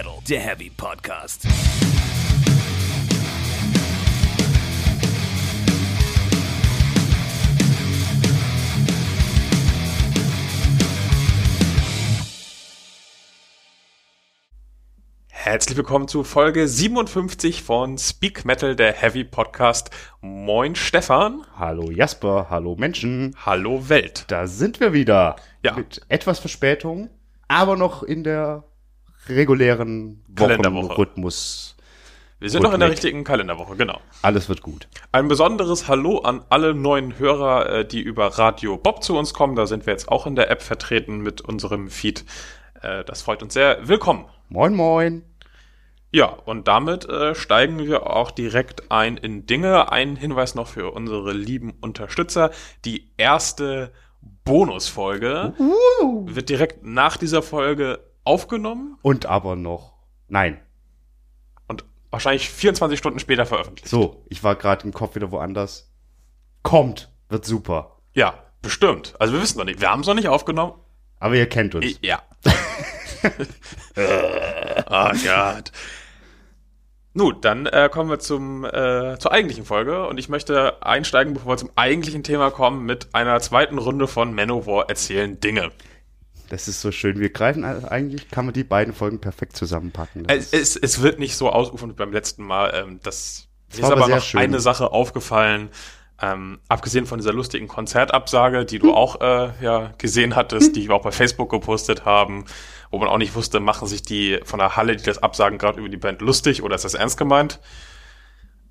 Metal, der Heavy Podcast. Herzlich willkommen zu Folge 57 von Speak Metal, der Heavy Podcast. Moin Stefan. Hallo Jasper, hallo Menschen. Hallo Welt. Da sind wir wieder. Ja. Mit etwas Verspätung, aber noch in der regulären. Wochenrhythmus. Wir sind noch in der richtigen Kalenderwoche, genau. Alles wird gut. Ein besonderes Hallo an alle neuen Hörer, äh, die über Radio Bob zu uns kommen. Da sind wir jetzt auch in der App vertreten mit unserem Feed. Äh, Das freut uns sehr. Willkommen. Moin, moin. Ja, und damit äh, steigen wir auch direkt ein in Dinge. Ein Hinweis noch für unsere lieben Unterstützer. Die erste Bonusfolge wird direkt nach dieser Folge aufgenommen Und aber noch. Nein. und wahrscheinlich 24 Stunden später veröffentlicht. So, ich war gerade im Kopf wieder woanders. Kommt, wird super. Ja, bestimmt. Also wir wissen noch nicht. Wir haben es noch nicht aufgenommen. Aber ihr kennt uns. Ja. oh Gott. Nun, dann äh, kommen wir zum, äh, zur eigentlichen Folge und ich möchte einsteigen, bevor wir zum eigentlichen Thema kommen, mit einer zweiten Runde von Manowar erzählen Dinge. Das ist so schön. Wir greifen eigentlich, kann man die beiden Folgen perfekt zusammenpacken. Das Es, es, es wird nicht so ausufern wie beim letzten Mal. Ähm, das mir ist aber noch schön. eine Sache aufgefallen. Ähm, abgesehen von dieser lustigen Konzertabsage, die du auch äh, ja gesehen hattest, die wir auch bei Facebook gepostet haben, wo man auch nicht wusste, machen sich die von der Halle, die das absagen, gerade über die Band lustig oder ist das ernst gemeint?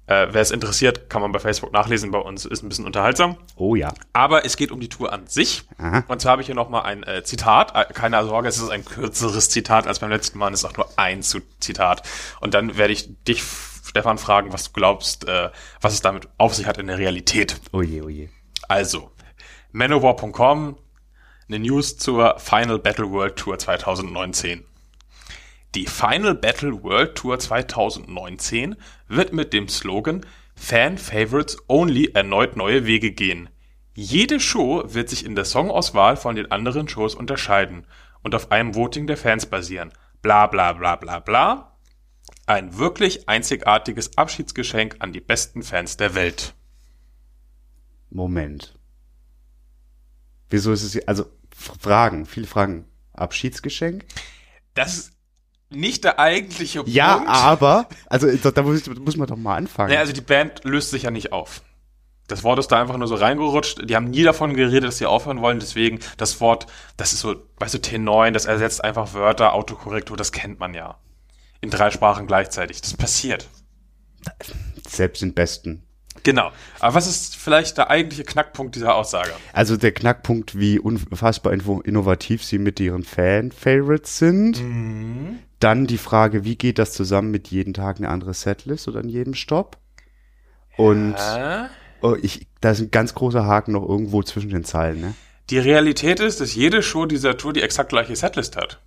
Äh, Wer es interessiert, kann man bei Facebook nachlesen. Bei uns ist ein bisschen unterhaltsam. oh ja. Aber es geht um die Tour an sich. Aha. Und zwar habe ich hier nochmal ein äh, Zitat. Äh, keine Sorge, es ist ein kürzeres Zitat als beim letzten Mal. Es ist auch nur ein Zitat. Und dann werde ich dich, Stefan, fragen, was du glaubst, äh, was es damit auf sich hat in der Realität. Oh je, oh je. Also, manowar.com, eine News zur Final Battle World Tour 2019. Die Final Battle World Tour 2019 wird mit dem Slogan Fan Favorites Only erneut neue Wege gehen. Jede Show wird sich in der Songauswahl von den anderen Shows unterscheiden und auf einem Voting der Fans basieren. Bla bla bla bla bla. Ein wirklich einzigartiges Abschiedsgeschenk an die besten Fans der Welt. Moment. Wieso ist es hier, also Fragen, viele Fragen. Abschiedsgeschenk? Das ist nicht der eigentliche Ja, Punkt. aber, also da, muss, muss man doch mal anfangen. Naja, also die Band löst sich ja nicht auf. Das Wort ist da einfach nur so reingerutscht. Die haben nie davon geredet, dass sie aufhören wollen. Deswegen das Wort, das ist so, weißt du, T9, das ersetzt einfach Wörter, Autokorrektur, das kennt man ja. In drei Sprachen gleichzeitig. Das passiert. Selbst den Besten. Genau. Aber was ist vielleicht der eigentliche Knackpunkt dieser Aussage? Also der Knackpunkt, wie unfassbar inno- innovativ sie mit ihren Fan-Favorites sind. Mhm. Dann die Frage, wie geht das zusammen mit jeden Tag eine andere Setlist oder an jedem Stopp? Und Äh? oh, ich, da ist ein ganz großer Haken noch irgendwo zwischen den Zeilen, ne? Die Realität ist, dass jede Show dieser Tour die exakt gleiche Setlist hat.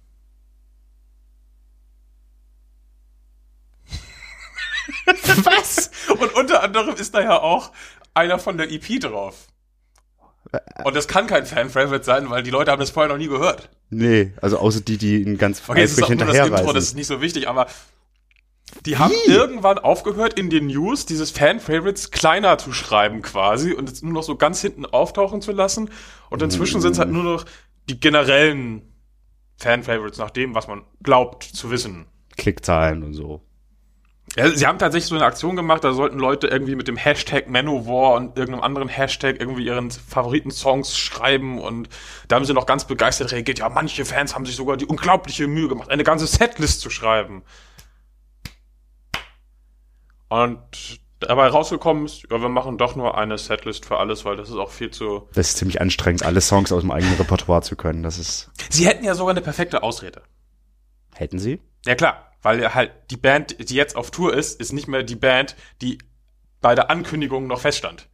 Was? Und unter anderem ist da ja auch einer von der EP drauf. Und das kann kein Fan-Favorite sein, weil die Leute haben das vorher noch nie gehört. Nee, also außer die, die ihn ganz Okay, eifrig nur das Intro, das hinterherreisen. ist nicht so wichtig, aber die haben irgendwann aufgehört, in den News dieses Fan-Favorites kleiner zu schreiben quasi und es nur noch so ganz hinten auftauchen zu lassen. Und inzwischen sind es halt nur noch die generellen Fan-Favorites, nach dem, was man glaubt zu wissen. Klickzahlen und so. Ja, sie haben tatsächlich so eine Aktion gemacht, da sollten Leute irgendwie mit dem Hashtag Manowar und irgendeinem anderen Hashtag irgendwie ihren Favoriten-Songs schreiben und da haben sie noch ganz begeistert reagiert. Ja, manche Fans haben sich sogar die unglaubliche Mühe gemacht, eine ganze Setlist zu schreiben. Und dabei rausgekommen ist, ja, wir machen doch nur eine Setlist für alles, weil das ist auch viel zu... Das ist ziemlich anstrengend, alle Songs aus dem eigenen Repertoire zu können. Das ist, Sie hätten ja sogar eine perfekte Ausrede. hätten sie? Ja klar, weil halt die Band, die jetzt auf Tour ist, ist nicht mehr die Band, die bei der Ankündigung noch feststand.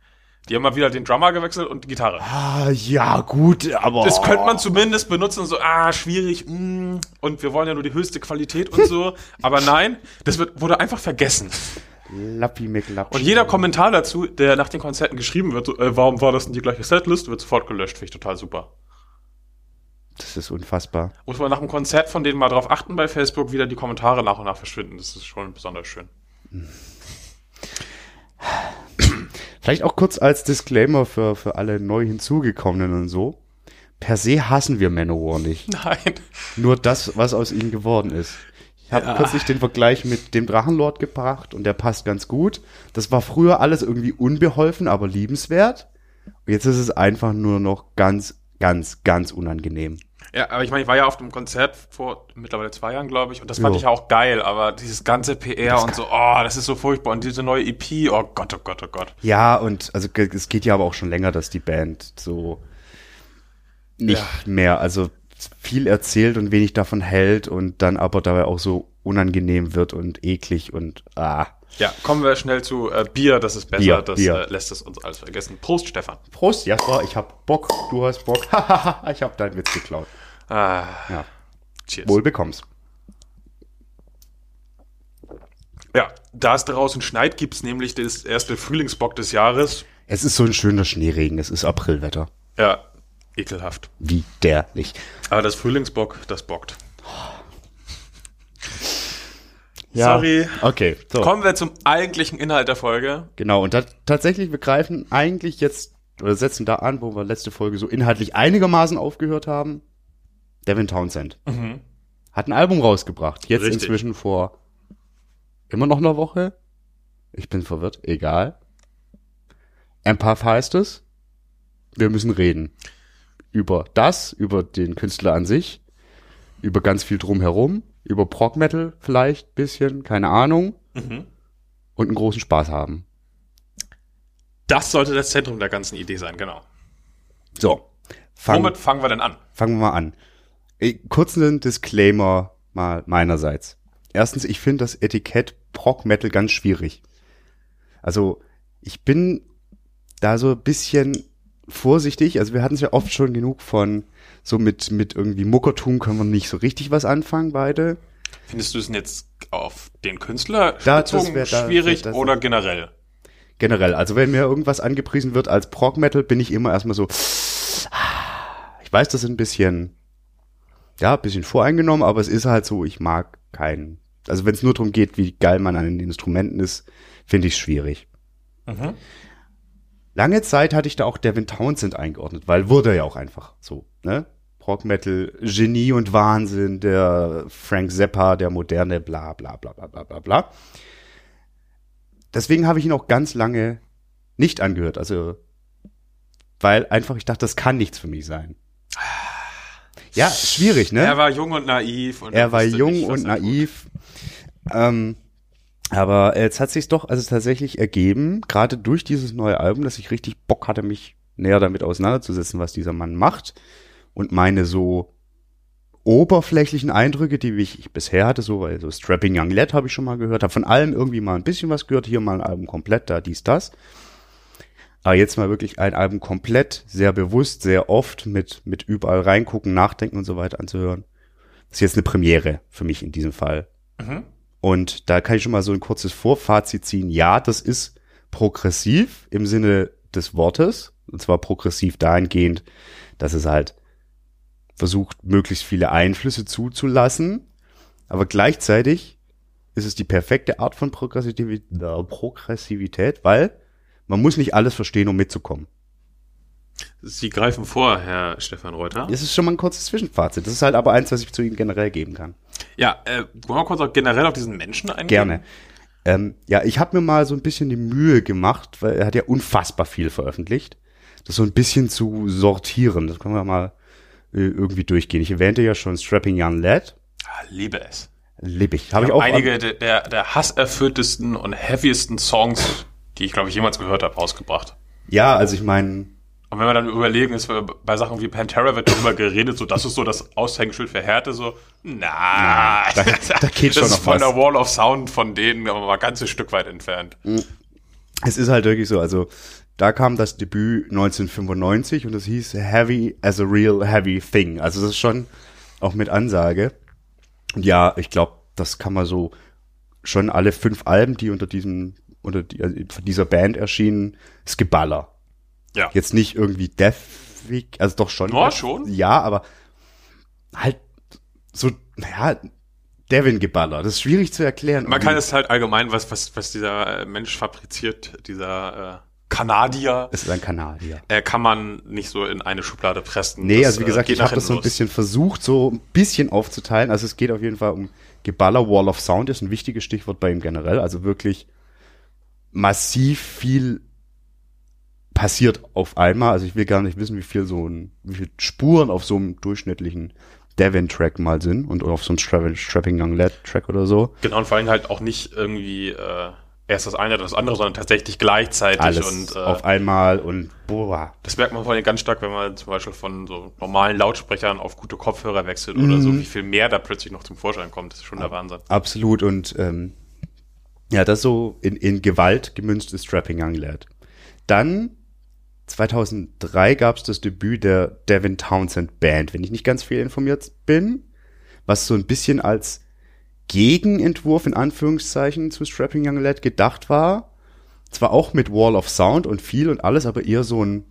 Die haben mal wieder den Drummer gewechselt und die Gitarre. Ah, ja, gut, aber. Das könnte man zumindest benutzen, so, ah, schwierig, mm, und wir wollen ja nur die höchste Qualität und so. Aber nein, das wird, wurde einfach vergessen. Lappi McLappi. Und jeder Kommentar dazu, der nach den Konzerten geschrieben wird, so, äh, warum war das denn die gleiche Setlist, wird sofort gelöscht, finde ich total super. Das ist unfassbar. Muss man nach dem Konzert von denen mal drauf achten bei Facebook, wieder die Kommentare nach und nach verschwinden. Das ist schon besonders schön. Vielleicht auch kurz als Disclaimer für, für alle neu hinzugekommenen und so. Per se hassen wir Manowar nicht. Nein. Nur das, was aus ihnen geworden ist. Ich habe Ja. kürzlich den Vergleich mit dem Drachenlord gebracht und der passt ganz gut. Das war früher alles irgendwie unbeholfen, aber liebenswert. Und jetzt ist es einfach nur noch ganz, ganz, ganz unangenehm. Ja, aber ich meine, ich war ja auf dem Konzert vor mittlerweile zwei Jahren, glaube ich, und das fand Jo. ich ja auch geil, aber dieses ganze PR und so, oh, das ist so furchtbar. Und diese neue EP, oh Gott, oh Gott, oh Gott. Ja, und also es geht ja aber auch schon länger, dass die Band so nicht Ja. mehr, also viel erzählt und wenig davon hält und dann aber dabei auch so unangenehm wird und eklig und ah. Ja, kommen wir schnell zu äh, Bier, das ist besser, Bier, das Bier. Äh, lässt es uns alles vergessen. Prost, Stefan. Prost, Jasper, ich hab Bock, du hast Bock. Ich hab deinen Witz geklaut. Ah, Ja, cheers. wohl bekommst. Ja, da es draußen schneit, gibt's nämlich das erste Frühlingsbock des Jahres. Es ist so ein schöner Schneeregen, es ist Aprilwetter. Ja, ekelhaft. Widerlich. Aber das Frühlingsbock, das bockt. Ja. Sorry. Okay, so. Kommen wir zum eigentlichen Inhalt der Folge. Genau, und tatsächlich, wir greifen eigentlich jetzt, oder setzen da an, wo wir letzte Folge so inhaltlich einigermaßen aufgehört haben. Devin Townsend. Hat ein Album rausgebracht. Jetzt Richtig. inzwischen vor immer noch einer Woche. Ich bin verwirrt. Egal. Empath heißt es. Wir müssen reden. Über das, über den Künstler an sich, über ganz viel drumherum, über Prog Metal vielleicht bisschen, keine Ahnung. Und einen großen Spaß haben. Das sollte das Zentrum der ganzen Idee sein, genau. So, fang, Womit fangen wir denn an? fangen wir mal an. Ey, Kurz einen Disclaimer mal meinerseits. Erstens, ich finde das Etikett Prog Metal ganz schwierig. Also, ich bin da so ein bisschen vorsichtig. Also, wir hatten es ja oft schon genug von so mit, mit irgendwie Muckertum können wir nicht so richtig was anfangen, beide. Findest du es denn jetzt auf den Künstler Da, bezogen wär- da- schwierig das- oder generell? Generell, also wenn mir irgendwas angepriesen wird als Prog Metal, bin ich immer erstmal so, ich weiß, das ist ein bisschen, ja, ein bisschen voreingenommen, aber es ist halt so, ich mag keinen, also wenn es nur darum geht, wie geil man an den Instrumenten ist, finde ich es schwierig. Mhm. Lange Zeit hatte ich da auch Devin Townsend eingeordnet, weil wurde ja auch einfach so, ne? Prog Metal, Genie und Wahnsinn, der Frank Zappa, der moderne, bla bla bla bla bla bla bla. Deswegen habe ich ihn auch ganz lange nicht angehört, also weil einfach ich dachte, das kann nichts für mich sein. Ja, schwierig, ne? Er war jung und naiv. Und Er war jung nicht, und naiv. Ähm, aber jetzt hat sich doch also tatsächlich ergeben, gerade durch dieses neue Album, dass ich richtig Bock hatte, mich näher damit auseinanderzusetzen, was dieser Mann macht. Und meine so oberflächlichen Eindrücke, die ich bisher hatte, so, weil so Strapping Young Lad habe ich schon mal gehört, habe von allem irgendwie mal ein bisschen was gehört, hier mal ein Album komplett, da dies, das. Aber jetzt mal wirklich ein Album komplett, sehr bewusst, sehr oft mit, mit überall reingucken, nachdenken und so weiter anzuhören. Das ist jetzt eine Premiere für mich in diesem Fall. Mhm. Und da kann ich schon mal so ein kurzes Vorfazit ziehen. Ja, das ist progressiv im Sinne des Wortes. Und zwar progressiv dahingehend, dass es halt versucht, möglichst viele Einflüsse zuzulassen. Aber gleichzeitig ist es die perfekte Art von Progressivität, äh, Progressivität weil man muss nicht alles verstehen, um mitzukommen. Sie greifen vor, Herr Stefan Reuter. Das ist schon mal ein kurzes Zwischenfazit. Das ist halt aber eins, was ich zu ihm generell geben kann. Ja, äh, wollen wir kurz auch generell auf diesen Menschen eingehen? Gerne. Ähm, ja, ich habe mir mal so ein bisschen die Mühe gemacht, weil er hat ja unfassbar viel veröffentlicht, das so ein bisschen zu sortieren. Das können wir mal äh, irgendwie durchgehen. Ich erwähnte ja schon Strapping Young Lad. Ah, liebe es. Lieb ich. Habe Ich ich auch einige der, der, der hasserfülltesten und heaviesten Songs, die ich, glaube ich, jemals gehört habe, rausgebracht. Ja, also ich meine, Und wenn wir dann überlegen, ist äh, bei Sachen wie Pantera wird darüber geredet, so das ist so das Aushängeschild für Härte, so, na, da- da geht schon das ist noch von was. der Wall of Sound von denen aber mal ein ganzes Stück weit entfernt. es ist halt wirklich so, also da kam das Debüt 1995 und das hieß Heavy as a Real Heavy Thing. Also das ist schon auch mit Ansage. Und ja, ich glaube, das kann man so schon alle fünf Alben, die unter diesem, unter die, also von dieser Band erschienen, ist Geballer. Ja. Jetzt nicht irgendwie Deathwick, also doch schon. Ja, schon. Ja, aber halt so, naja, Devin-Geballer. Das ist schwierig zu erklären. Man kann es halt allgemein, was, was, was dieser äh, Mensch fabriziert, dieser äh, Kanadier, Es ist ein Kanadier. äh, kann man nicht so in eine Schublade pressen. Nee, Das, also wie äh, gesagt, geht ich habe das so ein bisschen versucht, so ein bisschen aufzuteilen. Also es geht auf jeden Fall um Geballer. Wall of Sound ist ein wichtiges Stichwort bei ihm generell. Also wirklich massiv viel passiert auf einmal. Also ich will gar nicht wissen, wie viel so ein, wie viel Spuren auf so einem durchschnittlichen Devon-Track mal sind und auf so einem Stra Strapping Young Lad Track oder so. Genau, und vor allem halt auch nicht irgendwie äh, erst das eine oder das andere, sondern tatsächlich gleichzeitig. Alles und äh, auf einmal und boah. das merkt man vor allem ganz stark, wenn man zum Beispiel von so normalen Lautsprechern auf gute Kopfhörer wechselt oder so, wie viel mehr da plötzlich noch zum Vorschein kommt. Das ist schon der Wahnsinn. Absolut und ähm, ja, das so in, in Gewalt gemünztes Strapping Young Lad. Dann 2003 gab es das Debüt der Devin Townsend Band, wenn ich nicht ganz viel informiert bin, was so ein bisschen als Gegenentwurf in Anführungszeichen zu Strapping Young Lad gedacht war. Zwar auch mit Wall of Sound und viel und alles, aber eher so ein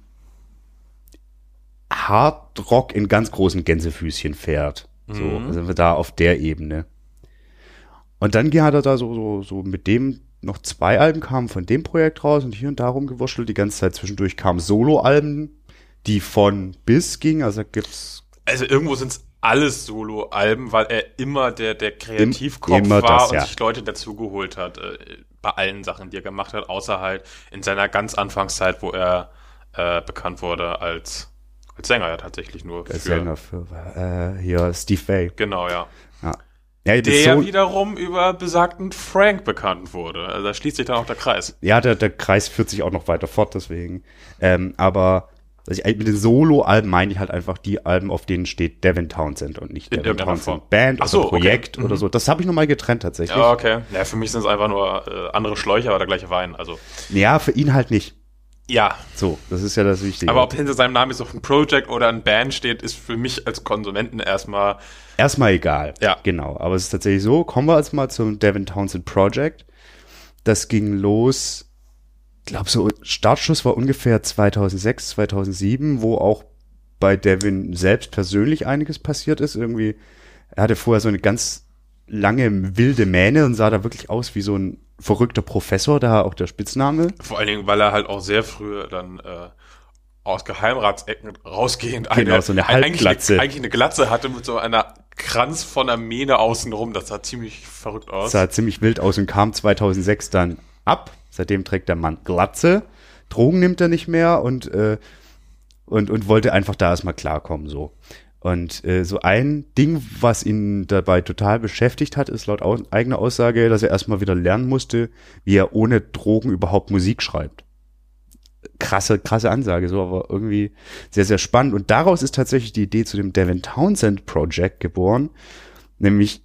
Hard Rock in ganz großen Gänsefüßchen fährt. So, Mhm. sind wir da auf der Ebene. Und dann hat er da so, so, so mit dem noch zwei Alben kamen von dem Projekt raus und hier und da rumgewurschtelt. Die ganze Zeit zwischendurch kamen Solo-Alben, die von bis ging. Also gibt's Also irgendwo sind es alles Solo-Alben, weil er immer der, der Kreativkopf immer war das, und ja. sich Leute dazugeholt hat, äh, bei allen Sachen, die er gemacht hat, außer halt in seiner ganz Anfangszeit, wo er äh, bekannt wurde als, als Sänger ja tatsächlich nur für. Sänger für äh, hier Steve Vai. Genau, ja. Ja. Ja, Der so, wiederum über besagten Frank bekannt wurde. Also da schließt sich dann auch der Kreis. ja der, der Kreis führt sich auch noch weiter fort, deswegen. Ähm, aber also ich, mit den Solo-Alben meine ich halt einfach die Alben, auf denen steht Devin Townsend und nicht In Devin Townsend Form. Band Ach so, oder okay. Projekt Mhm. oder so. Das habe ich nochmal getrennt tatsächlich. Ja, okay. Ja, für mich sind es einfach nur äh, andere Schläuche, aber der gleiche Wein. Also, ja, für ihn halt nicht. Ja. So, das ist ja das Wichtige. Aber ob hinter seinem Namen jetzt noch ein Project oder ein Band steht, ist für mich als Konsumenten erstmal Erstmal egal. Ja. Genau. Aber es ist tatsächlich so. Kommen wir jetzt mal zum Devin Townsend Project. Das ging los, glaube so, Startschuss war ungefähr 2006, 2007, wo auch bei Devin selbst persönlich einiges passiert ist. Irgendwie, er hatte vorher so eine ganz lange wilde Mähne und sah da wirklich aus wie so ein verrückter Professor, da auch der Spitzname. Vor allen Dingen, weil er halt auch sehr früh dann äh, aus Geheimratsecken rausgehend Genau, so eine eigentlich, Halbglatze. eine, eigentlich eine Glatze hatte mit so einer Kranz von der Mähne außenrum. Das sah ziemlich verrückt aus. sah ziemlich wild aus und kam 2006 dann ab. Seitdem trägt der Mann Glatze. Drogen nimmt er nicht mehr und, äh, und, und wollte einfach da erstmal klarkommen, so. Und äh, so ein Ding, was ihn dabei total beschäftigt hat, ist laut au eigener Aussage, dass er erstmal wieder lernen musste, wie er ohne Drogen überhaupt Musik schreibt. Krasse, krasse Ansage, so, aber irgendwie sehr, sehr spannend. Und daraus ist tatsächlich die Idee zu dem Devin Townsend Project geboren, nämlich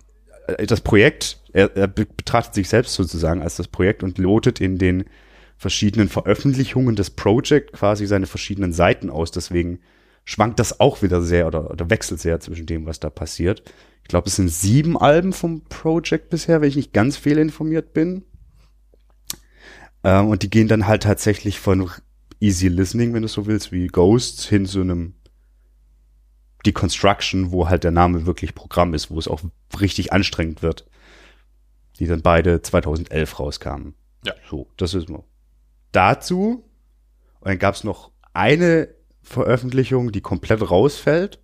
äh, das Projekt, er, er be- betrachtet sich selbst sozusagen als das Projekt und lotet in den verschiedenen Veröffentlichungen des Project quasi seine verschiedenen Seiten aus. Deswegen schwankt das auch wieder sehr oder, oder wechselt sehr zwischen dem, was da passiert. Ich glaube, es sind sieben Alben vom Project bisher, wenn ich nicht ganz fehlinformiert bin. Ähm, und die gehen dann halt tatsächlich von Easy Listening, wenn du so willst, wie Ghosts hin zu einem Deconstruction, wo halt der Name wirklich Programm ist, wo es auch richtig anstrengend wird. Die dann beide 2011 rauskamen. Ja. So, das ist mal. Dazu, und dann gab es noch eine Veröffentlichung, die komplett rausfällt.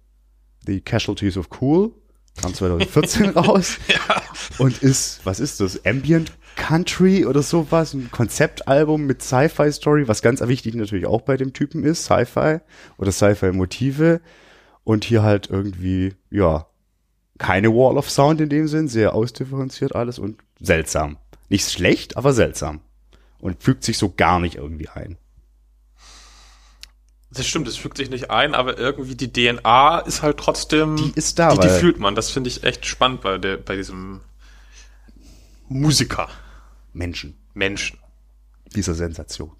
The Casualties of Cool. Kam 2014 raus. Und ist, was ist das? Ambient Country oder sowas? Ein Konzeptalbum mit Sci-Fi-Story, was ganz wichtig natürlich auch bei dem Typen ist. Sci-Fi oder Sci-Fi-Motive. Und hier halt irgendwie, ja, keine Wall of Sound in dem Sinn, sehr ausdifferenziert alles und seltsam. Nicht schlecht, aber seltsam. Und fügt sich so gar nicht irgendwie ein. Das stimmt, es fügt sich nicht ein, aber irgendwie die DNA ist halt trotzdem. Die ist da, Die, die fühlt man. Das finde ich echt spannend bei, der, bei diesem Musiker, Menschen. Menschen. dieser Sensation.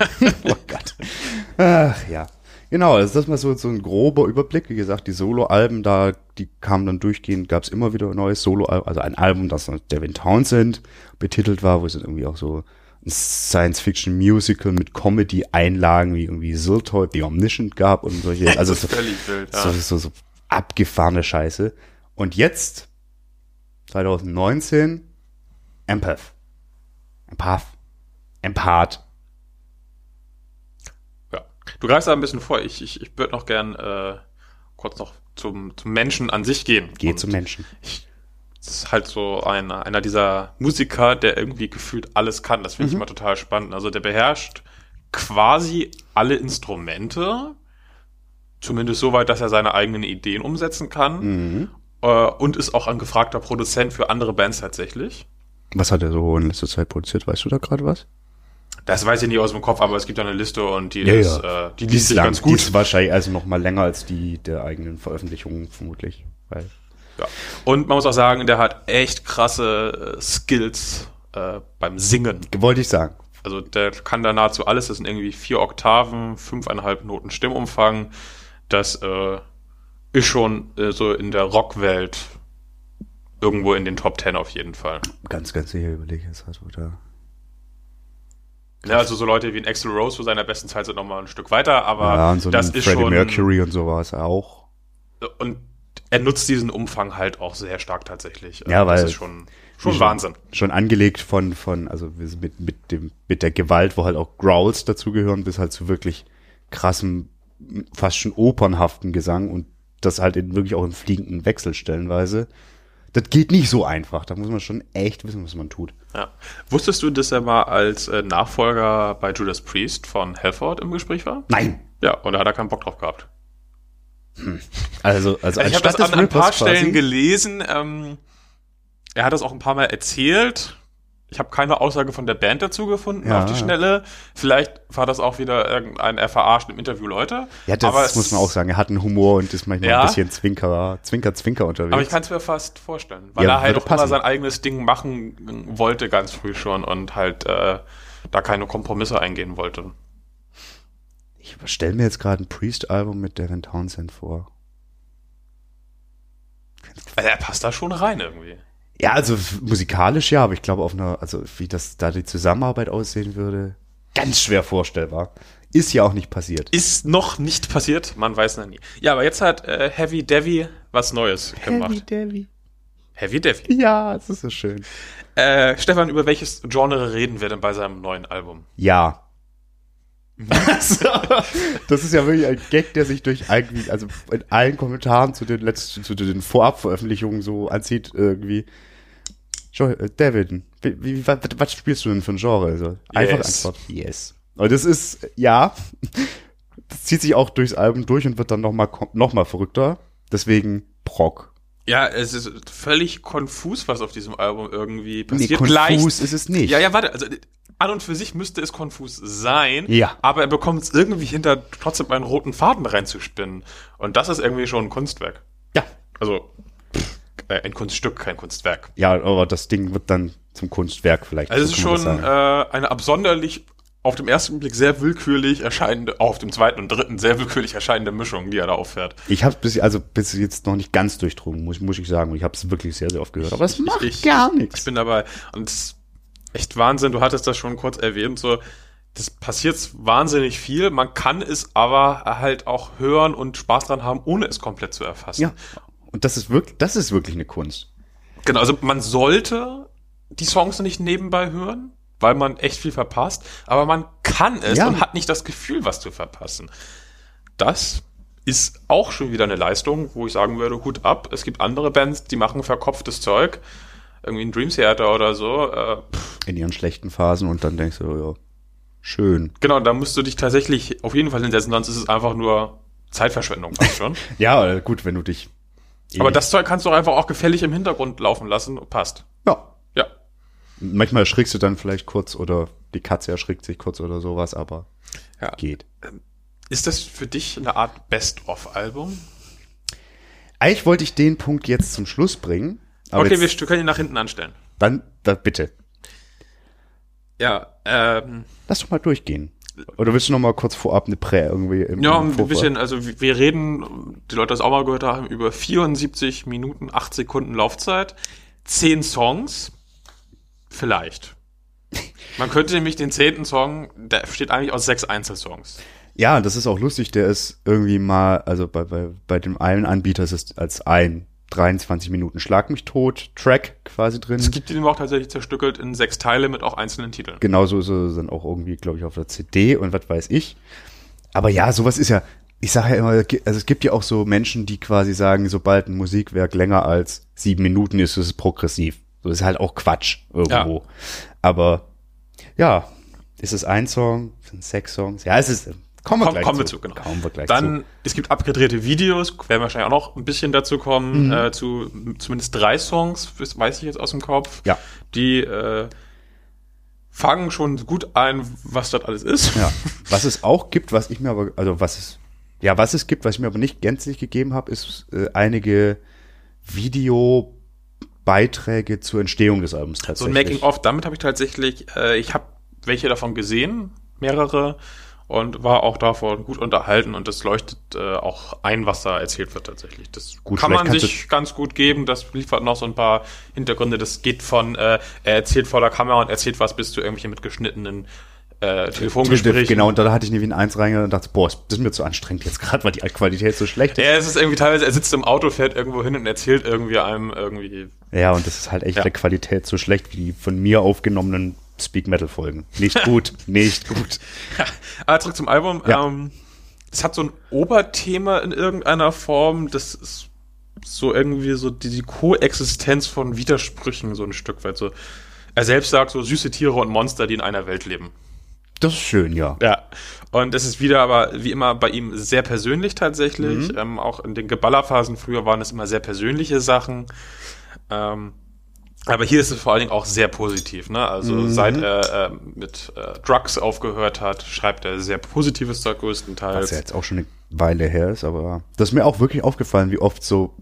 oh Gott. Ach ja. Genau, also das ist mal so, so ein grober Überblick. Wie gesagt, die Solo-Alben da, die kamen dann durchgehend, gab es immer wieder ein neues Solo-Album, also ein Album, das Devin Townsend betitelt war, wo es dann irgendwie auch so ein Science-Fiction-Musical mit Comedy-Einlagen wie irgendwie Ziltoid, The Omniscient gab und solche, also das so, wild. Ja. so, so, so abgefahrene Scheiße. Und jetzt, 2019, Empath. Empath. Empath. Ja. Du greifst da ein bisschen vor. Ich, ich, ich würde noch gern äh, kurz noch zum, zum Menschen an sich gehen. Geh Und zum Menschen. Ich, das ist halt so einer, einer dieser Musiker, der irgendwie gefühlt alles kann. Das finde ich immer total spannend. Also der beherrscht quasi alle Instrumente, zumindest so weit, dass er seine eigenen Ideen umsetzen kann. Äh, und ist auch ein gefragter Produzent für andere Bands tatsächlich. Was hat er so in letzter Zeit produziert? Weißt du da gerade was? Das weiß ich nicht aus dem Kopf, aber es gibt da eine Liste und die Ja, ist, ja. Äh, die liest sich lang. ganz Die gut. ist wahrscheinlich also noch mal länger als die der eigenen Veröffentlichungen vermutlich. Weil Ja. Und man muss auch sagen, der hat echt krasse äh, Skills äh, beim Singen. wollte ich sagen. Also der kann da nahezu alles. Das sind irgendwie vier Oktaven, fünfeinhalb Noten Stimmumfang. Das äh, ist schon äh, so in der Rockwelt irgendwo in den Top Ten auf jeden Fall. Ganz, ganz sicher überlege ich jetzt halt, oder? Ja, also so Leute wie ein Axel Rose zu seiner besten Zeit sind noch mal ein Stück weiter, aber ja, und so das ist Freddie schon Mercury und sowas auch. und er nutzt diesen Umfang halt auch sehr stark tatsächlich. Ja, weil- das ist schon schon Schon- Wahnsinn. Schon angelegt von, von, also mit, mit dem, mit der Gewalt, wo halt auch Growls dazugehören, bis halt zu wirklich krassem, fast schon opernhaften Gesang und das halt in, wirklich auch im fliegenden Wechsel stellenweise. Das geht nicht so einfach. Da muss man schon echt wissen, was man tut. Ja. Wusstest du, dass er mal als äh, Nachfolger bei Judas Priest von Halford im Gespräch war? Nein! Ja, und da hat er keinen Bock drauf gehabt. Also, also ich habe das des an ein paar quasi- Stellen gelesen. Ähm, er hat das auch ein paar Mal erzählt. Ich habe keine Aussage von der Band dazu gefunden Ja, auf die. Schnelle. Vielleicht war das auch wieder irgendein, er verarscht im Interview Leute. Ja, das aber muss man auch sagen. Er hat einen Humor und ist manchmal Ja. ein bisschen Zwinker, Zwinker, Zwinker unterwegs. Aber ich kann es mir fast vorstellen, weil Ja, er halt auch immer passen. sein eigenes Ding machen wollte ganz früh schon und halt äh, da keine Kompromisse eingehen wollte. Ich stelle mir jetzt gerade ein Priest-Album mit Devin Townsend vor. Weil er passt da schon rein irgendwie. Ja, also musikalisch ja, aber ich glaube auf einer, also wie das da die Zusammenarbeit aussehen würde, ganz schwer vorstellbar. Ist ja auch nicht passiert. Ist noch nicht passiert, man weiß noch nie. Ja, aber jetzt hat äh, Heavy Devi was Neues gemacht. Devi. Heavy Devi. Ja, das ist so schön. Äh, Stefan, über welches Genre reden wir denn bei seinem neuen Album? Ja. Also, das ist ja wirklich ein Gag, der sich durch irgendwie, also in allen Kommentaren zu den letzten, zu den Vorabveröffentlichungen so anzieht, irgendwie. Jo, äh, David, wie, wie, was, was spielst du denn für ein Genre? Also, einfach Yes. Antwort, yes. Und das ist, ja, das zieht sich auch durchs Album durch und wird dann nochmal noch mal verrückter. Deswegen Prog. Ja, es ist völlig konfus, was auf diesem Album irgendwie Nee, passiert. konfus Gleich- ist es nicht. Ja, ja, warte, also an und für sich müsste es konfus sein, Ja. aber er bekommt es irgendwie hinter trotzdem einen roten Faden reinzuspinnen. Und das ist irgendwie schon ein Kunstwerk. Ja. Also pff, äh, ein Kunststück, kein Kunstwerk. Ja, aber das Ding wird dann zum Kunstwerk vielleicht. Also so es ist schon äh, eine absonderlich, auf dem ersten Blick sehr willkürlich erscheinende, auch auf dem zweiten und dritten sehr willkürlich erscheinende Mischung, die er da auffährt. Ich habe bis also bis jetzt noch nicht ganz durchdrungen, muss, muss ich sagen. Ich habe es wirklich sehr sehr oft gehört. Aber es macht ich- gar Ich nichts. bin dabei. Und echt Wahnsinn, du hattest das schon kurz erwähnt, so, das passiert wahnsinnig viel. Man kann es aber halt auch hören und Spaß dran haben, ohne es komplett zu erfassen. Ja. Und das ist wirklich, das ist wirklich eine Kunst. Genau, also man sollte die Songs nicht nebenbei hören, weil man echt viel verpasst, aber man kann es Ja. und hat nicht das Gefühl, was zu verpassen. Das ist auch schon wieder eine Leistung, wo ich sagen würde, Hut ab. Es gibt andere Bands, die machen verkopftes Zeug, irgendwie ein Dream Theater oder so. Äh, In ihren schlechten Phasen und dann denkst du, ja, schön. genau, da musst du dich tatsächlich auf jeden Fall hinsetzen, sonst ist es einfach nur Zeitverschwendung fast schon. Ja, äh, gut, wenn du dich. aber das Zeug kannst du auch einfach auch gefällig im Hintergrund laufen lassen, passt. Ja. Ja. Manchmal erschrickst du dann vielleicht kurz oder die Katze erschrickt sich kurz oder sowas, aber Ja. geht. Ist das für dich eine Art Best-of-Album? Eigentlich wollte ich den Punkt jetzt zum Schluss bringen. Aber okay, jetzt, wir können ihn nach hinten anstellen. dann, da, bitte. Ja, ähm, Lass doch mal durchgehen. Oder willst du noch mal kurz vorab eine Prä irgendwie im ja, im ein bisschen, also wir- wir reden, die Leute das auch mal gehört haben, über 74 Minuten, 8 Sekunden Laufzeit, 10 Songs, vielleicht. Man könnte nämlich den zehnten Song, der besteht eigentlich aus sechs Einzelsongs. Ja, das ist auch lustig, der ist irgendwie mal, also bei, bei, bei dem einen Anbieter ist es als ein 23 Minuten Schlag mich tot Track quasi drin. Es gibt ihn auch tatsächlich zerstückelt in sechs Teile mit auch einzelnen Titeln. Genauso ist es dann auch irgendwie, glaube ich, auf der CD und was weiß ich. Aber ja, sowas ist ja, ich sage ja immer, also es gibt ja auch so Menschen, die quasi sagen, sobald ein Musikwerk länger als sieben Minuten ist, ist es progressiv. So ist halt auch Quatsch irgendwo. Ja. Aber ja, ist es ein Song, sind sechs Songs? Ja, es ist Kommen wir Komm, gleich kommen zu. Zu genau. Kommen wir gleich Dann, zu. es gibt abgedrehte Videos, werden wahrscheinlich auch noch ein bisschen dazu kommen, mhm. äh, zu zumindest drei Songs, weiß ich jetzt aus dem Kopf. Ja. Die äh, fangen schon gut ein, was das alles ist. Ja. Was es auch gibt, was ich mir aber, also was es, ja, was es gibt, was ich mir aber nicht gänzlich gegeben habe, ist äh, einige Videobeiträge zur Entstehung des Albums tatsächlich. So ein Making-of, damit habe ich tatsächlich, äh, ich habe welche davon gesehen, mehrere und war auch davon gut unterhalten und das leuchtet äh, auch ein, was da erzählt wird tatsächlich. Das gut, kann man sich ganz gut geben. Das liefert noch so ein paar Hintergründe. Das geht von äh, er erzählt vor der Kamera und erzählt was bis zu irgendwelche mitgeschnittenen äh, Telefongesprächen. Genau, und da hatte ich nämlich in eins reingegangen und dachte, boah, das ist mir zu anstrengend jetzt gerade, weil die Qualität so schlecht ist. Ja, es ist irgendwie teilweise, er sitzt im Auto, fährt irgendwo hin und erzählt irgendwie einem irgendwie. Ja, und das ist halt echt ja. der Qualität so schlecht wie die von mir aufgenommenen Speak Metal Folgen. Nicht gut, nicht gut. Ja, aber zurück zum Album. Ja. Ähm, es hat so ein Oberthema in irgendeiner Form. Das ist so irgendwie so die, die Koexistenz von Widersprüchen so ein Stück weit. So, er selbst sagt so süße Tiere und Monster, die in einer Welt leben. Das ist schön, ja. Ja. Und es ist wieder aber wie immer bei ihm sehr persönlich tatsächlich. Mhm. Ähm, auch in den Geballerphasen früher waren es immer sehr persönliche Sachen. Ähm, aber hier ist es vor allen Dingen auch sehr positiv. Ne? Also mhm. seit er äh, mit äh, Drugs aufgehört hat, schreibt er sehr positives Zeug größtenteils. Was ja jetzt auch schon eine Weile her ist, aber das ist mir auch wirklich aufgefallen, wie oft so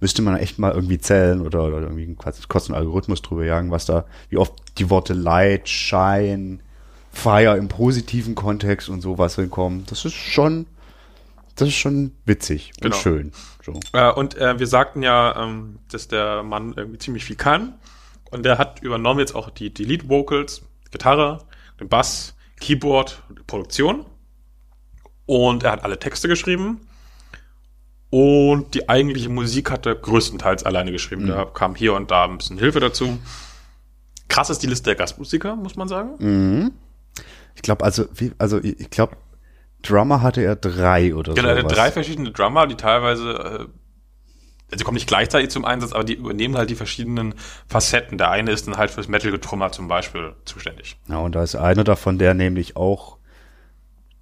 müsste man echt mal irgendwie zählen oder, oder irgendwie einen kurzen Algorithmus drüber jagen, was da, wie oft die Worte Light, Shine, Fire im positiven Kontext und sowas hinkommen. Das ist schon, das ist schon witzig genau. und schön. So. Äh, und äh, wir sagten ja, ähm, dass der Mann irgendwie ziemlich viel kann. Und der hat übernommen jetzt auch die, die Lead Vocals, Gitarre, den Bass, Keyboard, Produktion. Und er hat alle Texte geschrieben. Und die eigentliche Musik hat er größtenteils alleine geschrieben. Mhm. Da kam hier und da ein bisschen Hilfe dazu. Krass ist die Liste der Gastmusiker, muss man sagen. Mhm. Ich glaube, also, wie, also ich glaube, Drummer hatte er drei oder so. Genau, er hatte drei verschiedene Drummer, die teilweise, äh, sie kommen nicht gleichzeitig zum Einsatz, aber die übernehmen halt die verschiedenen Facetten. Der eine ist dann halt fürs Metal-Getrummer zum Beispiel zuständig. Ja, und da ist einer davon, der nämlich auch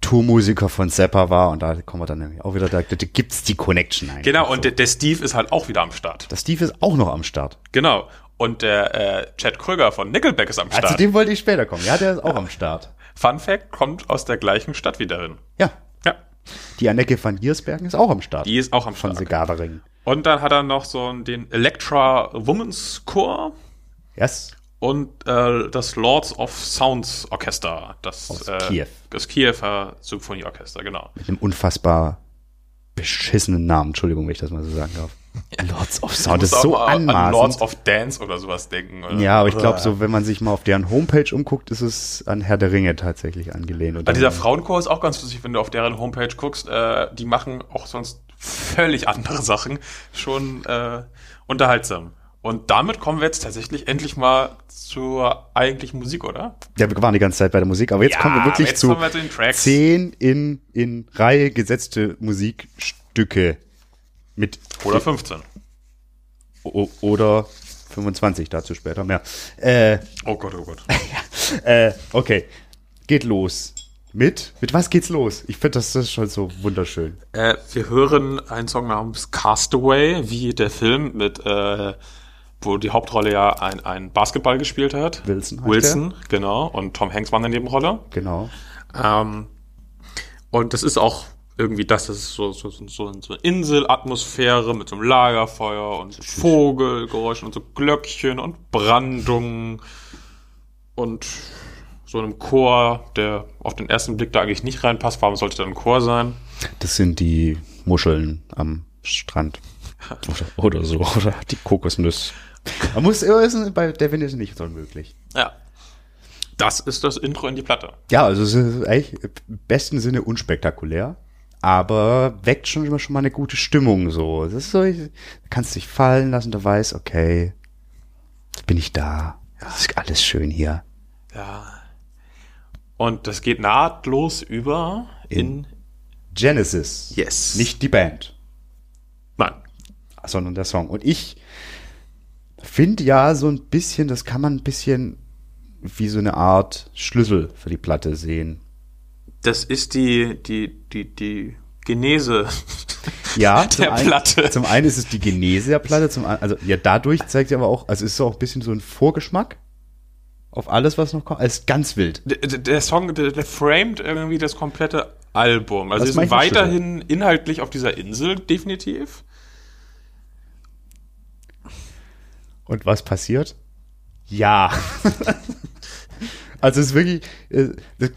Tourmusiker von Zappa war und da kommen wir dann nämlich auch wieder, da, da gibt's die Connection eigentlich. Genau, und so. der, der Steve ist halt auch wieder am Start. Der Steve ist auch noch am Start. Genau. Und der äh, Chad Kröger von Nickelback ist am Start. Also dem wollte ich später kommen. Ja, der ist auch ja. am Start. Fun Fact, kommt aus der gleichen Stadt wie darin. Ja. Ja. Die Anneke van Giersbergen ist auch am Start. Die ist auch am Start. Von Segavering. Und dann hat er noch so den Electra Women's Chor. Yes. Und äh, das Lords of Sounds Orchester. Das, Aus äh, Kiew. Das Kiewer Symphonieorchester, genau. Mit einem unfassbar beschissenen Namen. Entschuldigung, wenn ich das mal so sagen darf. Lords of Sound das ist so anmaßend. An Lords of Dance oder sowas denken. Oder? Ja, aber ich glaube, so wenn man sich mal auf deren Homepage umguckt, ist es an Herr der Ringe tatsächlich angelehnt. Und dieser Frauenchor ist auch ganz lustig, wenn du auf deren Homepage guckst. Äh, die machen auch sonst völlig andere Sachen. Schon äh, unterhaltsam. Und damit kommen wir jetzt tatsächlich endlich mal zur eigentlichen Musik, oder? Ja, wir waren die ganze Zeit bei der Musik, aber jetzt ja, kommen wir wirklich zu, wir zu zehn in, in Reihe gesetzte Musikstücke mit. Oder 15. oder 25, dazu später mehr. Äh, oh Gott, oh Gott. äh, okay, geht los. Mit? Mit was geht's los? Ich finde das, das ist schon so wunderschön. Äh, wir hören einen Song namens Castaway, wie der Film mit, äh, wo die Hauptrolle ja ein, ein Basketball gespielt hat. Wilson. Wilson, der. genau. Und Tom Hanks war in der Nebenrolle. Genau. Ähm, und das ist auch irgendwie das, das ist so, so, so, so eine Inselatmosphäre mit so einem Lagerfeuer und Vogelgeräuschen und so Glöckchen und Brandungen und so einem Chor, der auf den ersten Blick da eigentlich nicht reinpasst. Warum sollte da ein Chor sein? Das sind die Muscheln am Strand. Oder, oder so. Oder die Kokosnuss. Man muss immer wissen, bei Devin ist nicht so möglich. Ja. Das ist das Intro in die Platte. Ja, also es ist eigentlich im besten Sinne unspektakulär, aber weckt schon immer schon mal eine gute Stimmung so. Das ist so, du kannst dich fallen lassen, du weißt, okay, jetzt bin ich da. Es ist alles schön hier. Ja. Und das geht nahtlos über in, Genesis. Yes. Nicht die Band, Nein. sondern der Song. Und ich finde ja so ein bisschen, das kann man ein bisschen wie so eine Art Schlüssel für die Platte sehen. Das ist die, die, die, die Genese. Ja, Der einen, Platte. Zum einen ist es die Genese der Platte, zum also ja, dadurch zeigt sie aber auch, also ist es auch ein bisschen so ein Vorgeschmack auf alles, was noch kommt. Also ganz wild. Der, der- Song, der, der framed irgendwie das komplette Album. Also Das sind weiterhin inhaltlich auf dieser Insel, definitiv. Und was passiert? Ja. also es ist wirklich, äh,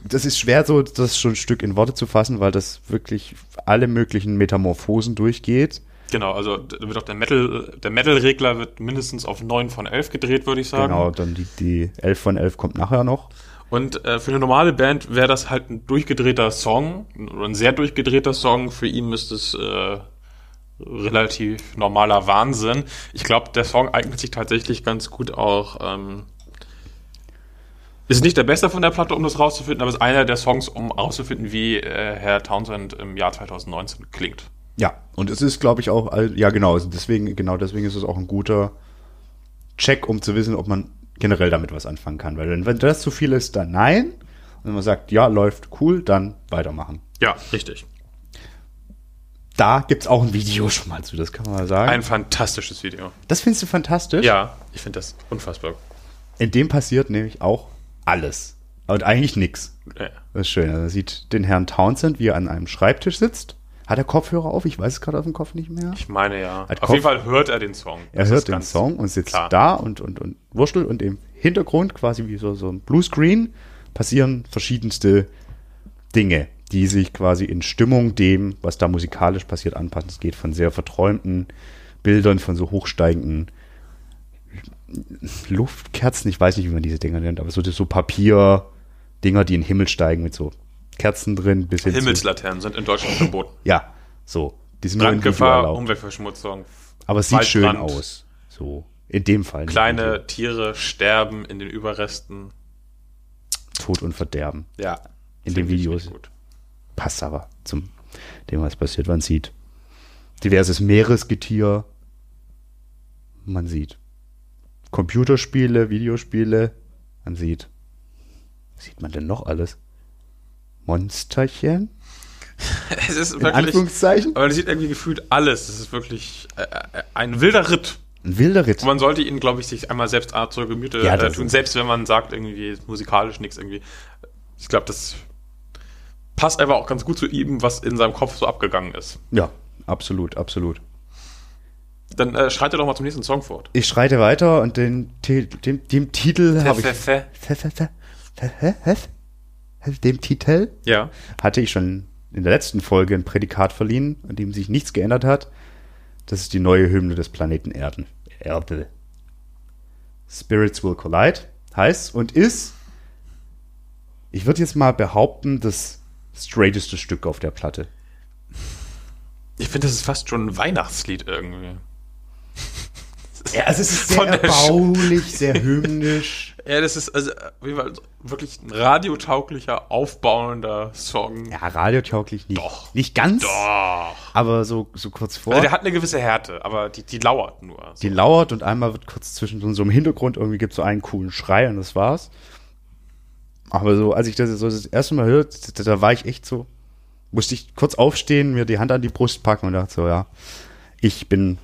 das- ist schwer so, das schon ein Stück in Worte zu fassen, weil das wirklich alle möglichen Metamorphosen durchgeht. Genau, also wird auch der Metal, der Metal-Regler wird mindestens auf 9 von 11 gedreht, würde ich sagen. Genau, dann die, die 11 von 11 kommt nachher noch. Und äh, für eine normale Band wäre das halt ein durchgedrehter Song, oder ein sehr durchgedrehter Song. Für ihn ist es äh, relativ normaler Wahnsinn. Ich glaube, der Song eignet sich tatsächlich ganz gut auch. Ähm, ist nicht der beste von der Platte, um das rauszufinden, aber ist einer der Songs, um rauszufinden, wie äh, Herr Townsend im Jahr 2019 klingt. Ja, und es ist, glaube ich, auch, ja genau, deswegen, genau deswegen ist es auch ein guter Check, um zu wissen, ob man generell damit was anfangen kann. Weil wenn, wenn das zu viel ist, dann nein. Und wenn man sagt, ja, läuft cool, dann weitermachen. Ja, richtig. Da gibt's auch ein Video schon mal zu, das kann man mal sagen. Ein fantastisches Video. das findest du fantastisch. Ja, ich finde das unfassbar. In dem passiert nämlich auch alles. Und eigentlich nix. Ja. Das ist schön. Also man sieht den Herrn Townsend, wie er an einem Schreibtisch sitzt. Hat er Kopfhörer auf? Ich weiß es gerade auf dem Kopf nicht mehr. Ich meine ja. Hat Auf Kopf- jeden Fall hört er den Song. Er Das hört den Song und sitzt klar. da und, und, und wurschtelt und im Hintergrund, quasi wie so, so ein Bluescreen, passieren verschiedenste Dinge, die sich quasi in Stimmung dem, was da musikalisch passiert, anpassen. Es geht von sehr verträumten Bildern, von so hochsteigenden Luftkerzen, ich weiß nicht, wie man diese Dinger nennt, aber so, so Papier-Dinger, die in den Himmel steigen mit so Kerzen drin, bis hin zu, Himmelslaternen sind in Deutschland verboten. Ja, so. Die sind Brandgefahr. Umweltverschmutzung. Aber es sieht schön aus. So. In dem Fall. nicht. Kleine Tiere sterben in den Überresten. Tod und Verderben. Ja. In den Videos. nicht Gut. Passt aber zum dem, was passiert. Man sieht diverses Meeresgetier. Man sieht Computerspiele, Videospiele. Man sieht. Was sieht man denn noch alles? Monsterchen? Es ist In wirklich. Anführungszeichen? Aber man sieht irgendwie gefühlt alles. Es ist wirklich äh, äh, ein wilder Ritt. Ein wilder Ritt. Und man sollte ihn, glaube ich, sich einmal selbst Art zur Gemüte Ja, äh, tun. Selbst wenn man sagt, irgendwie musikalisch nichts irgendwie. Ich glaube, das passt einfach auch ganz gut zu ihm, was in seinem Kopf so abgegangen ist. Ja, absolut, absolut. Dann äh, schreitet doch mal zum nächsten Song fort. Ich schreite weiter und den, Ti- dem, dem Titel habe ich. Fe- Dem Titel Ja. hatte ich schon in der letzten Folge ein Prädikat verliehen, an dem sich nichts geändert hat. Das ist die neue Hymne des Planeten Erden. Erde. Spirits Will Collide heißt und ist, ich würde jetzt mal behaupten, das straighteste Stück auf der Platte. Ich finde, das ist fast schon ein Weihnachtslied irgendwie. Ja, also es ist sehr Sch- erbaulich, sehr hymnisch. Ja, das ist also auf jeden Fall wirklich ein radiotauglicher, aufbauender Song. Ja, radiotauglich nicht. Doch. Nicht ganz, Doch. aber so, so kurz vor. Also der hat eine gewisse Härte, aber die, die lauert nur. Die lauert und einmal wird kurz zwischen so so einem Hintergrund irgendwie gibt so einen coolen Schrei und das war's. Aber so, als ich das so das erste Mal hörte, da, da war ich echt so, musste ich kurz aufstehen, mir die Hand an die Brust packen und dachte so, ja, ich bin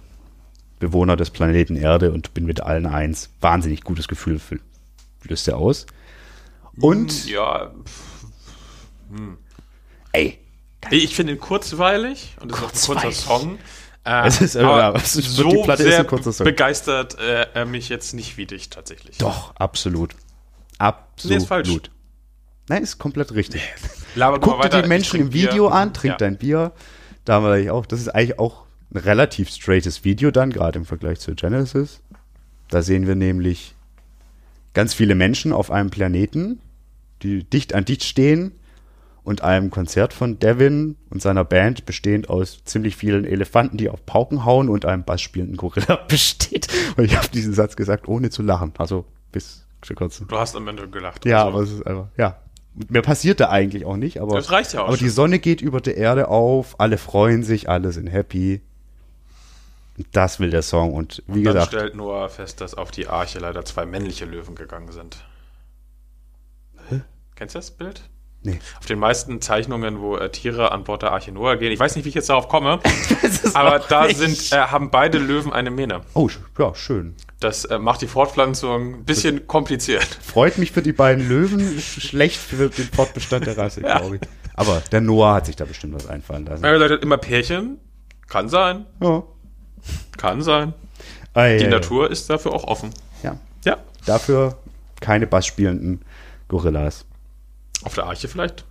Bewohner des Planeten Erde und bin mit allen eins. Wahnsinnig gutes Gefühl für, löst er aus. Und, Ja, ey, ich finde ihn kurzweilig und es ist auch ein kurzer. Song. Äh, Es ist, aber ist- so die Platte ist sehr ein kurzer Song. begeistert äh, mich jetzt nicht wie dich tatsächlich. doch, absolut. Absolut. Nee, ist falsch. Nein, ist komplett richtig. Laber Guck dir die Menschen im Video an, trink ja. dein Bier. Da war ich auch, das ist eigentlich auch ein relativ straightes Video dann, gerade im Vergleich zu Genesis. Da sehen wir nämlich ganz viele Menschen auf einem Planeten, die dicht an dicht stehen und einem Konzert von Devin und seiner Band, bestehend aus ziemlich vielen Elefanten, die auf Pauken hauen und einem bassspielenden Gorilla besteht. Und ich habe diesen Satz gesagt, ohne zu lachen. Also bis zu kurz. Du hast am Ende gelacht. Ja, Also, aber es ist einfach, ja. Mehr passiert da eigentlich auch nicht, aber, Das reicht ja auch aber die. Sonne geht über der Erde auf, alle freuen sich, alle sind happy. Das will der Song und wie Und dann gesagt, stellt Noah fest, dass auf die Arche leider zwei männliche Löwen gegangen sind. Kennst du das Bild? nee. Auf den meisten Zeichnungen, wo äh, Tiere an Bord der Arche Noah gehen, ich weiß nicht, wie ich jetzt darauf komme, aber da sind, äh, haben beide Löwen eine Mähne. Oh, ja, schön. Das äh, macht die Fortpflanzung ein bisschen kompliziert. Freut mich für die beiden Löwen, sch- schlecht für den Fortbestand der Rasse, glaube ich. Aber der Noah hat sich da bestimmt was einfallen lassen. Er sagt immer Pärchen. Kann sein, Ja. kann sein. Ei, Die ei, Natur ist dafür auch offen. Ja. Ja, Dafür keine bassspielenden Gorillas. auf der Arche vielleicht.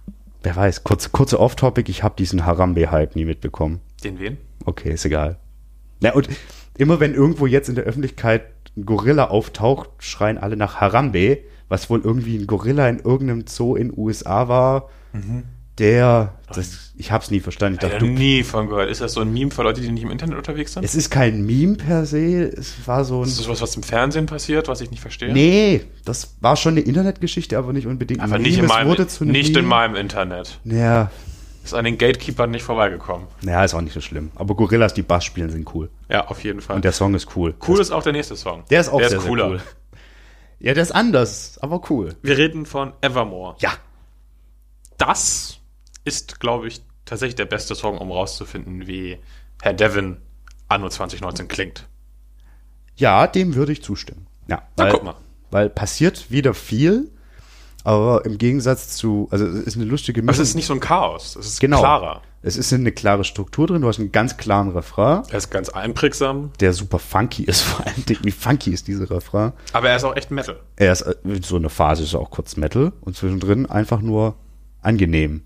Wer weiß, kurze, kurze Off-Topic, ich habe diesen Harambe-Hype nie mitbekommen. Den wen? Okay, ist egal. Na, und immer wenn irgendwo jetzt in der Öffentlichkeit ein Gorilla auftaucht, schreien alle nach Harambe, was wohl irgendwie ein Gorilla in irgendeinem Zoo in USA war, der, das, ich hab's nie verstanden. Ich dachte, habe du, nie von gehört. Ist das so ein Meme für Leute, die nicht im Internet unterwegs sind? es ist kein Meme per se, es war so ein, ist das was, was im Fernsehen passiert, was ich nicht verstehe? nee, das war schon eine Internetgeschichte, aber nicht unbedingt Aber nicht, in meinem, wurde zu einem nicht in Meme. meinem Internet. Ja, Ist an den Gatekeepern nicht vorbeigekommen. naja, ist auch nicht so schlimm. Aber Gorillas, die Bass spielen, sind cool. Ja, auf jeden Fall. Und der Song ist cool. cool ist auch der nächste Song. Der ist auch der sehr, ist sehr cooler. cool. Ja, der ist anders, aber cool. Wir reden von Evermore. Ja, Das ist, glaube ich, tatsächlich der beste Song, um rauszufinden, wie Herr Devin anno 2019 klingt. Ja, dem würde ich zustimmen. Ja, Na, weil, guck mal. Weil passiert wieder viel, aber im Gegensatz zu, also es ist eine lustige Aber es Mischung. ist nicht so ein Chaos. Es ist genau. klarer. Es ist eine klare Struktur drin, du hast einen ganz klaren Refrain, Er ist ganz einprägsam, der super funky ist, vor allem. Wie funky ist dieser Refrain? aber er ist auch echt Metal. Er ist, äh, so eine Phase ist auch kurz Metal und zwischendrin einfach nur angenehm.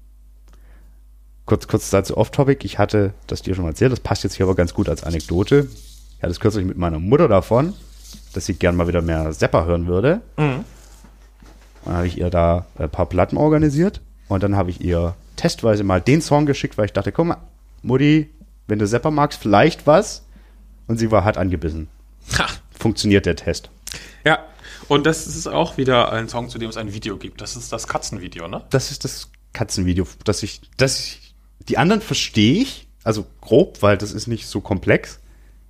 Kurz, kurz dazu off-topic. Ich hatte das dir schon mal erzählt, das passt jetzt hier aber ganz gut als Anekdote. Ich hatte es kürzlich mit meiner Mutter davon, dass sie gern mal wieder mehr Seppa hören würde. Dann habe ich ihr da ein paar Platten organisiert und dann habe ich ihr testweise mal den Song geschickt, weil ich dachte, guck mal, Mutti, wenn du Seppa magst, vielleicht was. Und sie war hart angebissen. Ha. Funktioniert der Test. Ja, und das ist auch wieder ein Song, zu dem es ein Video gibt. Das ist das Katzenvideo, ne? das ist das Katzenvideo, das ich, das ich, die anderen verstehe ich, also grob, weil das ist nicht so komplex.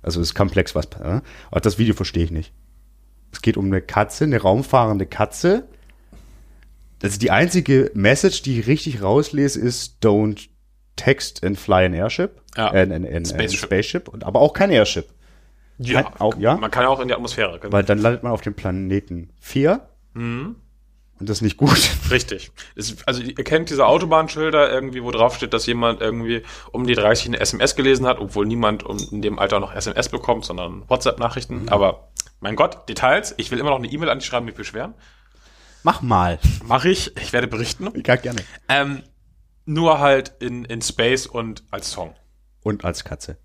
Also es ist komplex, was, äh, aber das Video verstehe ich nicht. Es geht um eine Katze, eine raumfahrende Katze. Also die einzige Message, die ich richtig rauslese, ist don't text and fly an airship. Ja. Äh, ein, ein, ein Spaceship. Spaceship. Und, aber auch kein Airship. Ja, Kann auch, ja? Man kann ja auch in die Atmosphäre. genau. Weil dann landet man auf dem Planeten 4. Mhm. Und das ist nicht gut. Richtig. Es, also ihr kennt diese Autobahnschilder irgendwie, wo drauf steht, dass jemand irgendwie um die 30 eine SMS gelesen hat, obwohl niemand in dem Alter noch SMS bekommt, sondern WhatsApp-Nachrichten. Aber mein Gott, Details. Ich will immer noch eine E-Mail an die schreiben, mich beschweren. Mach mal. Mache ich. Ich werde berichten. Ja, gerne. Ähm, nur halt in, in Space und als Song. Und als Katze.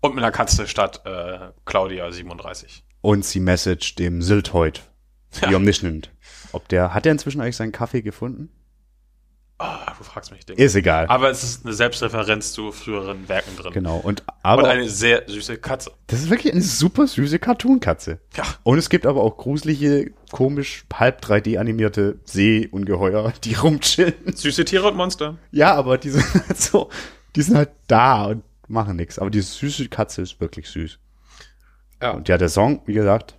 Und mit einer Katze statt äh, Claudia 37. Und sie message dem Silthoid, Ja. die Omniscient. Ob der, hat er inzwischen eigentlich seinen Kaffee gefunden? Ah, du fragst mich, Ding. Ist egal. Aber es ist eine Selbstreferenz zu früheren Werken drin. genau. Und, Und aber eine sehr süße Katze. das ist wirklich eine super süße Cartoon-Katze. Ja. Und es gibt aber auch gruselige, komisch, halb 3D animierte Seeungeheuer, die rumchillen. Süße Tiere und Monster. Ja, aber die sind halt so, die sind halt da und machen nichts. Aber die süße Katze ist wirklich süß. Ja. Und ja, der Song, wie gesagt,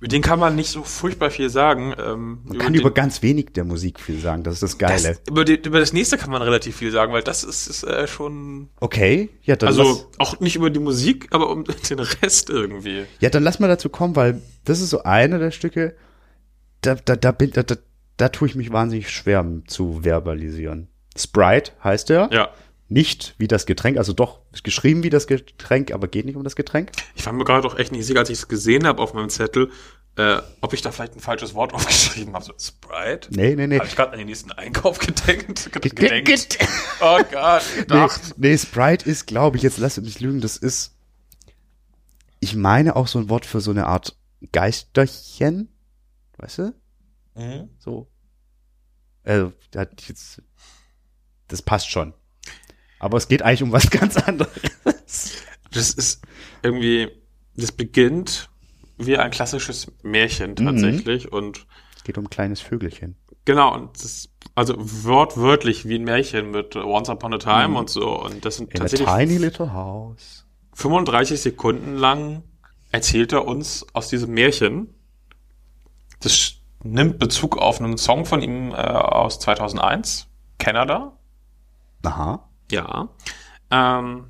Über den kann man nicht so furchtbar viel sagen. Ähm, man kann den- über ganz wenig der Musik viel sagen. Das ist das Geile. das, über, die, über das nächste kann man relativ viel sagen, weil das ist, ist äh, schon. okay, ja, dann lass- Also auch nicht über die Musik, aber um den Rest irgendwie. Ja, dann lass mal dazu kommen, weil das ist so eine der Stücke, da, da, da, bin, da, da, da tue ich mich wahnsinnig schwer zu verbalisieren. Sprite heißt er. Ja. Nicht wie das Getränk, also doch ist geschrieben wie das Getränk, aber geht nicht um das Getränk. Ich war mir gerade doch echt nicht sicher, als ich es gesehen habe auf meinem Zettel, äh, ob ich da vielleicht ein falsches Wort aufgeschrieben habe. So, Sprite? Nee, nee, nee. Habe ich gerade an den nächsten Einkauf gedenkt? Ge- gedenkt? ge- oh Gott, Nee, gedacht. nee, Sprite ist, glaube ich, jetzt lass mich lügen, das ist, ich meine auch so ein Wort für so eine Art Geisterchen, weißt du? Mhm. So Also, das passt schon. Aber es geht eigentlich um was ganz anderes. Das ist irgendwie, das beginnt wie ein klassisches Märchen tatsächlich und Es geht um ein kleines Vögelchen. genau, und das, also wortwörtlich wie ein Märchen mit Once Upon a Time und so und das sind In a tatsächlich tiny little house. 35 Sekunden lang erzählt er uns aus diesem Märchen. Das nimmt Bezug auf einen Song von ihm äh, aus 2001, Canada. Aha. Ja. Ähm,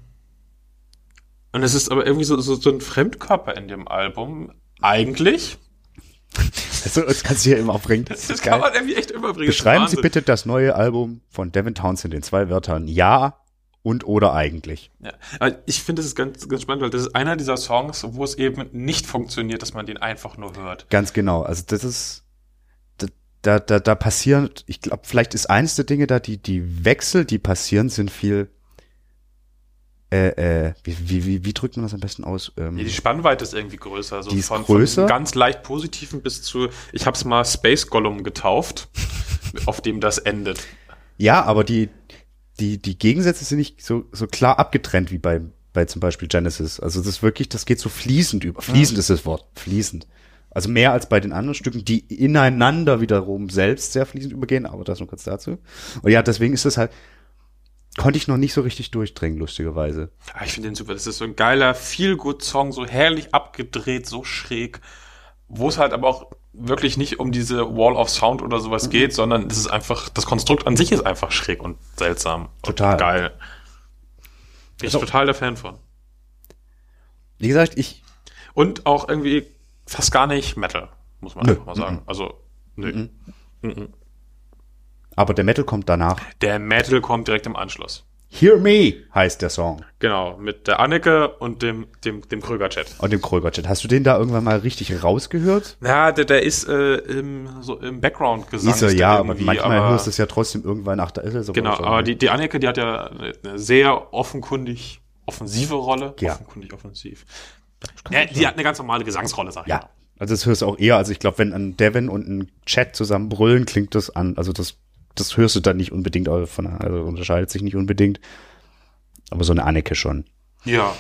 und es ist aber irgendwie so, so, so ein Fremdkörper in dem Album. Eigentlich. Also, das kannst du hier immer aufbringen. Das, Das kann man irgendwie echt überbringen. Beschreiben Das Sie bitte das neue Album von Devin Townsend in zwei Wörtern. Ja und oder eigentlich. Ja. Aber ich finde, das ist ganz, ganz spannend, weil das ist einer dieser Songs, wo es eben nicht funktioniert, dass man den einfach nur hört. Ganz genau. Also das ist, da, da, da, passieren, ich glaube, vielleicht ist eins der Dinge da, die, die Wechsel, die passieren, sind viel, äh, äh, wie, wie, wie, wie drückt man das am besten aus? Ähm, Ja, die Spannweite ist irgendwie größer. Also Die ist von, größer? Von ganz leicht positiven bis zu, ich habe es mal Space Gollum getauft, auf dem das endet. ja, aber die, die, die Gegensätze sind nicht so, so klar abgetrennt wie bei, bei zum Beispiel Genesis. Also das ist wirklich, das geht so fließend über. Fließend ist das Wort. Fließend. Also mehr als bei den anderen Stücken, die ineinander wiederum selbst sehr fließend übergehen, aber das nur kurz dazu. Und ja, deswegen ist das halt, konnte ich noch nicht so richtig durchdringen, lustigerweise. Ah, ich finde den super. Das ist so ein geiler Feel-Good-Song, so herrlich abgedreht, so schräg, wo es halt aber auch wirklich nicht um diese Wall of Sound oder Mhm. sowas geht, sondern es ist einfach, das Konstrukt an sich ist einfach schräg und seltsam. Total. Und geil. Bin ich Also- total der Fan von. Wie gesagt, ich, Und auch irgendwie fast gar nicht Metal, muss man Nö. einfach mal sagen. Also, nö. aber der Metal kommt danach. Der Metal kommt direkt im Anschluss. Hear Me heißt der Song. Genau, mit der Anneke und dem, dem, dem Kröger-Chat. Und dem Kröger-Chat. Hast du den da irgendwann mal richtig rausgehört? Ja, der, der ist äh, im, so im Background gesagt. Ist er, ja, aber manchmal hörst du es ja trotzdem irgendwann, ach, da ist es aber Genau, so. aber die, die Anneke, die hat ja eine eine sehr offenkundig offensive Rolle. Ja. Offenkundig offensiv. Ja, die hat eine ganz normale Gesangsrolle, sag ich Ja, mal. also das hörst du auch eher, also ich glaube, wenn ein Devin und ein Chat zusammen brüllen, klingt das an, also das, das hörst du dann nicht unbedingt, also von, also unterscheidet sich nicht unbedingt. Aber so eine Anneke schon. Ja,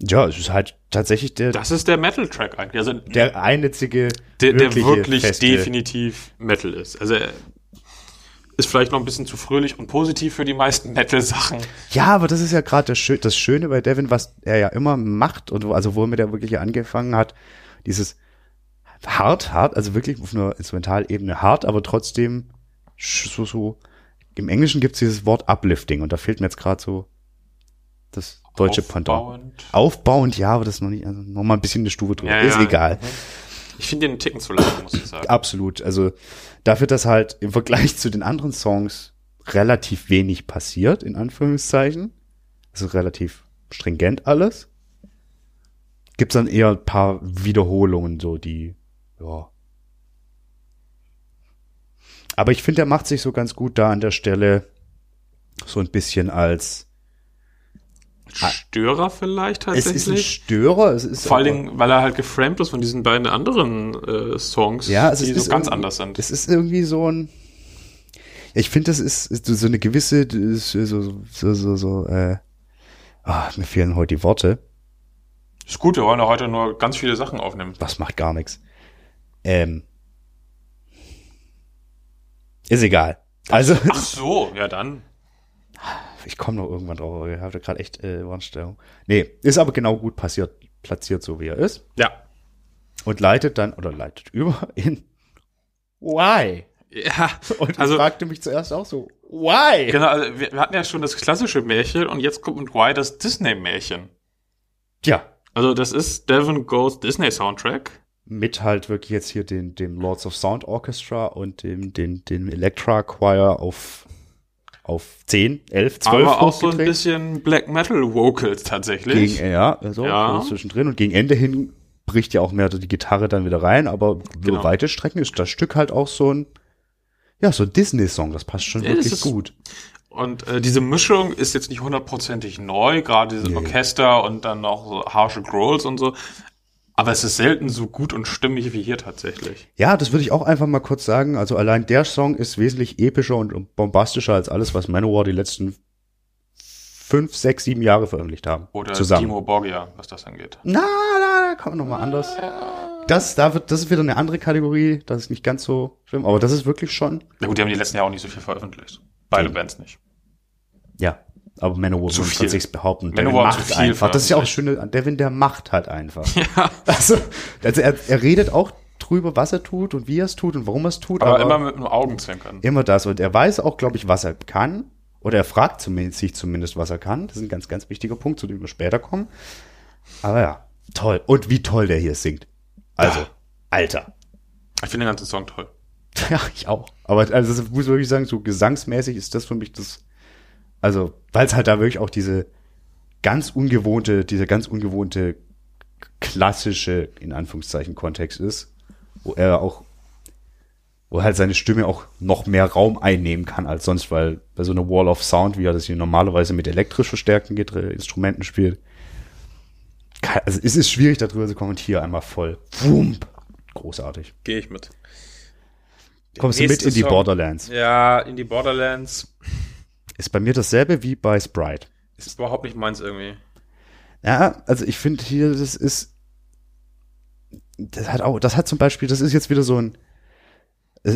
Ja, es ist halt tatsächlich der, das ist der Metal-Track eigentlich. Also der einzige, der, der wirklich feste- definitiv Metal ist. Also ist vielleicht noch ein bisschen zu fröhlich und positiv für die meisten Metal-Sachen. Ja, aber das ist ja gerade das, das Schöne bei Devin, was er ja immer macht und wo, also womit er wirklich angefangen hat, dieses hart, hart, also wirklich auf einer Instrumentalebene hart, aber trotzdem so, so, im Englischen gibt's dieses Wort Uplifting und da fehlt mir jetzt gerade so das deutsche Pendant. Aufbauend. Aufbauend, ja, aber das ist noch nicht, also noch mal ein bisschen eine Stufe drüber. Ja, ist ja. egal. Ich finde den einen Ticken zu lang, muss ich sagen. Absolut. Also dafür, dass halt im Vergleich zu den anderen Songs relativ wenig passiert, in Anführungszeichen, also relativ stringent alles, gibt's dann eher ein paar Wiederholungen, so die, ja. Aber ich finde, er macht sich so ganz gut da an der Stelle so ein bisschen als, Störer vielleicht es ist ein tatsächlich. Störer, es ist Vor Dingen, weil er halt geframed ist von diesen beiden anderen äh, Songs, Ja, also die so ganz anders sind. Es ist irgendwie so ein. Ich finde, das ist, ist so eine gewisse, so, so, so, so, äh, ah, mir fehlen heute die Worte. Ist gut, wir wollen ja heute nur ganz viele Sachen aufnehmen. Das macht gar nichts. Ähm. Ist egal. Also, Ach so, ja dann. Ich komme noch irgendwann drauf, aber ich habe gerade echt äh, Warnstellung. Nee, ist aber genau gut passiert, platziert so wie er ist. Ja. Und leitet dann, oder leitet über in Why? Ja, Und also ich fragte mich zuerst auch so, Why? genau, also wir, wir hatten ja schon das klassische Märchen und jetzt kommt mit Why das Disney-Märchen. Ja, Also das ist Devon Goes Disney Soundtrack. mit halt wirklich jetzt hier den, dem Lords of Sound Orchestra und dem, den, dem Electra Choir auf, auf 10, 11, 12 aber auch so ein bisschen Black Metal Vocals tatsächlich. Gegen, ja, also Ja. so zwischendrin und gegen Ende hin bricht ja auch mehr die Gitarre dann wieder rein, aber Genau. über weite Strecken ist das Stück halt auch so ein, ja, so Disney-Song, das passt schon Ja, wirklich ist- gut. Und äh, diese Mischung ist jetzt nicht hundertprozentig neu, gerade dieses Nee. Orchester und dann noch so harsche Growls und so. Aber es ist selten so gut und stimmig wie hier tatsächlich. Ja, das würde ich auch einfach mal kurz sagen. Also allein der Song ist wesentlich epischer und bombastischer als alles, was Manowar die letzten fünf, sechs, sieben Jahre veröffentlicht haben. Oder zusammen. Timo Borgia, was das angeht. Na, na, da kommt noch mal anders. Das, da wird, das ist wieder eine andere Kategorie. Das ist nicht ganz so schlimm, aber das ist wirklich schon. Na gut, die haben die letzten Jahre auch nicht so viel veröffentlicht. Beide. Bands nicht. Ja, aber Manowar Zu muss man sich behaupten. Manowar Devin macht einfach. Das ist ja auch das. Schöne Devin, der macht halt einfach. Ja. Also, also er, er redet auch drüber, was er tut und wie er es tut und warum er es tut. Aber, immer mit einem Augenzwinkern. immer das. Und er weiß auch, glaube ich, was er kann. Oder er fragt zumindest, sich zumindest, was er kann. Das ist ein ganz, ganz wichtiger Punkt, zu dem wir später kommen. Aber ja, toll. Und wie toll der hier singt. Also, Ja. Alter. Ich finde den ganzen Song toll. Ja, ich auch. Aber also das muss ich wirklich sagen, so gesangsmäßig ist das für mich das, also, weil es halt da wirklich auch diese ganz ungewohnte, dieser ganz ungewohnte klassische, in Anführungszeichen, Kontext ist, wo er auch, wo halt seine Stimme auch noch mehr Raum einnehmen kann als sonst, weil bei so einer Wall of Sound, wie er das hier normalerweise mit elektrisch verstärkten Instrumenten spielt, kann, also es ist schwierig darüber zu kommen und hier einmal voll. Wump. Großartig. Gehe ich mit. Kommst du mit in die Song. Borderlands? Ja, in die Borderlands Ist bei mir dasselbe wie bei Sprite. ist überhaupt nicht meins irgendwie. Ja, also ich finde hier, das ist, das hat auch, das hat zum Beispiel, das ist jetzt wieder so ein,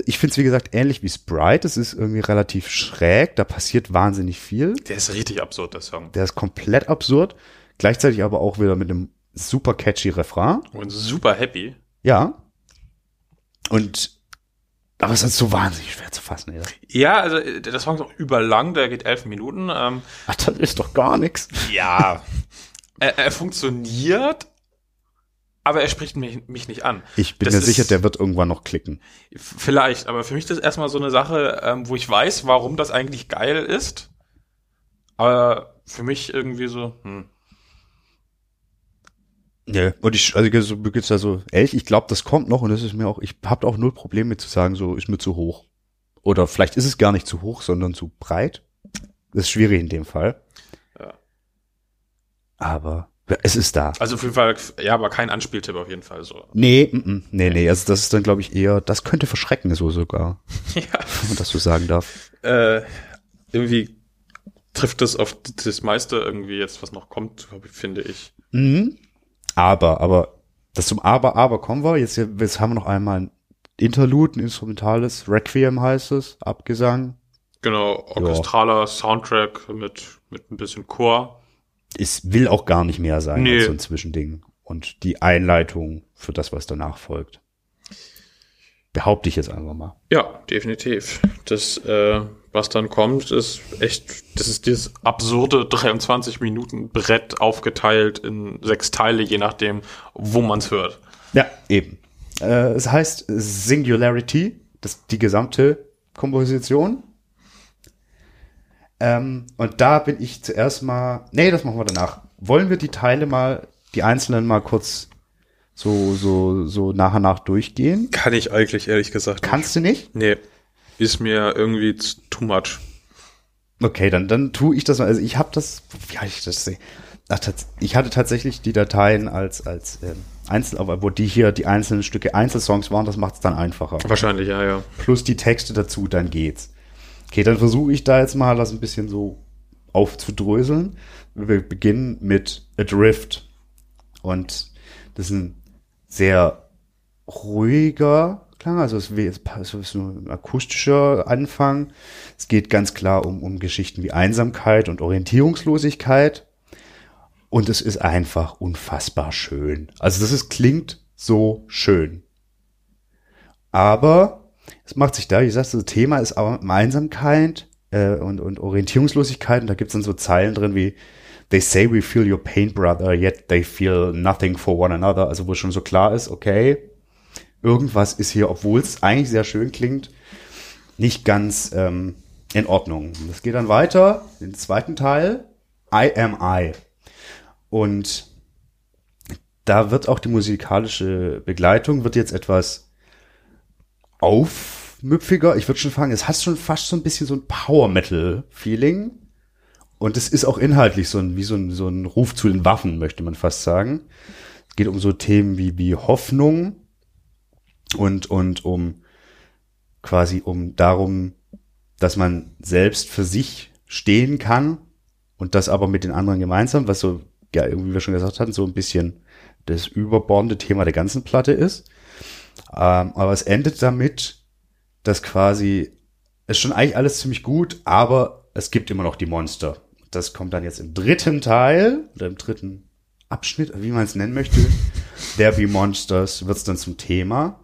ich finde es wie gesagt ähnlich wie Sprite, das ist irgendwie relativ schräg, da passiert wahnsinnig viel, Der ist richtig absurd, der Song. der ist komplett absurd, gleichzeitig aber auch wieder mit einem super catchy Refrain, Und super happy. ja, und, aber es ist so wahnsinnig schwer zu fassen, ey. Ja, also äh, der Song ist auch überlang, der geht elf Minuten. Ähm, Ach, das ist doch gar nichts. ja. er, er funktioniert, aber er spricht mich, mich nicht an. Ich bin Das mir ist- sicher, der wird irgendwann noch klicken. Vielleicht, aber für mich ist das erstmal so eine Sache, ähm, wo ich weiß, warum das eigentlich geil ist. Aber für mich irgendwie so, hm. Ja, und ich, also so geht's da so, ehrlich, ich glaube, das kommt noch und das ist mir auch, ich habe auch null Probleme mit zu sagen, so ist mir zu hoch. Oder vielleicht ist es gar nicht zu hoch, sondern zu breit. Das ist schwierig in dem Fall. Ja. Aber es ist da. Also auf jeden Fall, ja, aber kein Anspieltipp auf jeden Fall so. Nee, mm, mm, nee, nee, also das ist dann, glaube ich, eher, das könnte verschrecken, so sogar, ja. wenn man das so sagen darf. Äh, irgendwie trifft es auf das meiste irgendwie jetzt, was noch kommt, finde ich. Mhm. Aber, aber, das zum Aber, Aber kommen wir. Jetzt, jetzt haben wir noch einmal ein Interlude, ein instrumentales, Requiem heißt es, Abgesang. Genau, orchestraler Soundtrack mit, mit ein bisschen Chor. es will auch gar nicht mehr sein Nee. als so ein Zwischending. Und die Einleitung für das, was danach folgt. Behaupte ich jetzt einfach mal. Ja, definitiv. Das, äh, was dann kommt, ist echt, das ist dieses absurde 23 Minuten Brett aufgeteilt in sechs Teile, je nachdem, wo man es hört. Ja, eben. Äh, es heißt Singularity, das, die gesamte Komposition. Ähm, und da bin ich zuerst mal, nee, das machen wir danach. Wollen wir die Teile mal, die einzelnen mal kurz so, so, so nach und nach durchgehen? Kann ich eigentlich ehrlich gesagt Kannst du nicht? Nee. Ist mir irgendwie too much. Okay, dann, dann tue ich das mal. Also ich habe das, wie kann ich das sehen? Ach, ich hatte tatsächlich die Dateien als, als ähm, Einzel, aber wo die hier die einzelnen Stücke Einzelsongs waren, das macht es dann einfacher. Wahrscheinlich, ja, ja. Plus die Texte dazu, dann geht's. Okay, dann versuche ich da jetzt mal das ein bisschen so aufzudröseln. Wir beginnen mit Adrift. Und das ist ein sehr ruhiger Klang, also es ist es ein akustischer Anfang. Es geht ganz klar um, um Geschichten wie Einsamkeit und Orientierungslosigkeit. Und es ist einfach unfassbar schön. Also das ist, klingt so schön. Aber es macht sich da, wie gesagt, das Thema ist auch Einsamkeit äh, und, und Orientierungslosigkeit. Und da gibt's dann so Zeilen drin wie They say we feel your pain, brother, yet they feel nothing for one another. Also wo schon so klar ist, okay, irgendwas ist hier, obwohl es eigentlich sehr schön klingt, nicht ganz ähm, in Ordnung. Das geht dann weiter, den zweiten Teil, I am I. Und da wird auch die musikalische Begleitung wird jetzt etwas aufmüpfiger. Ich würde schon fragen, es hat schon fast so ein bisschen so ein Power Metal Feeling. Und es ist auch inhaltlich so ein, wie so ein, so ein Ruf zu den Waffen, möchte man fast sagen. geht um so Themen wie, wie Hoffnung und, und um quasi um darum, dass man selbst für sich stehen kann und das aber mit den anderen gemeinsam, was so, ja, wie wir schon gesagt hatten, so ein bisschen das überbordende Thema der ganzen Platte ist. Ähm, aber es endet damit, dass quasi, es ist schon eigentlich alles ziemlich gut, aber es gibt immer noch die Monster. Das kommt dann jetzt im dritten Teil oder im dritten Abschnitt, wie man es nennen möchte. Der Be Monsters wird es dann zum Thema.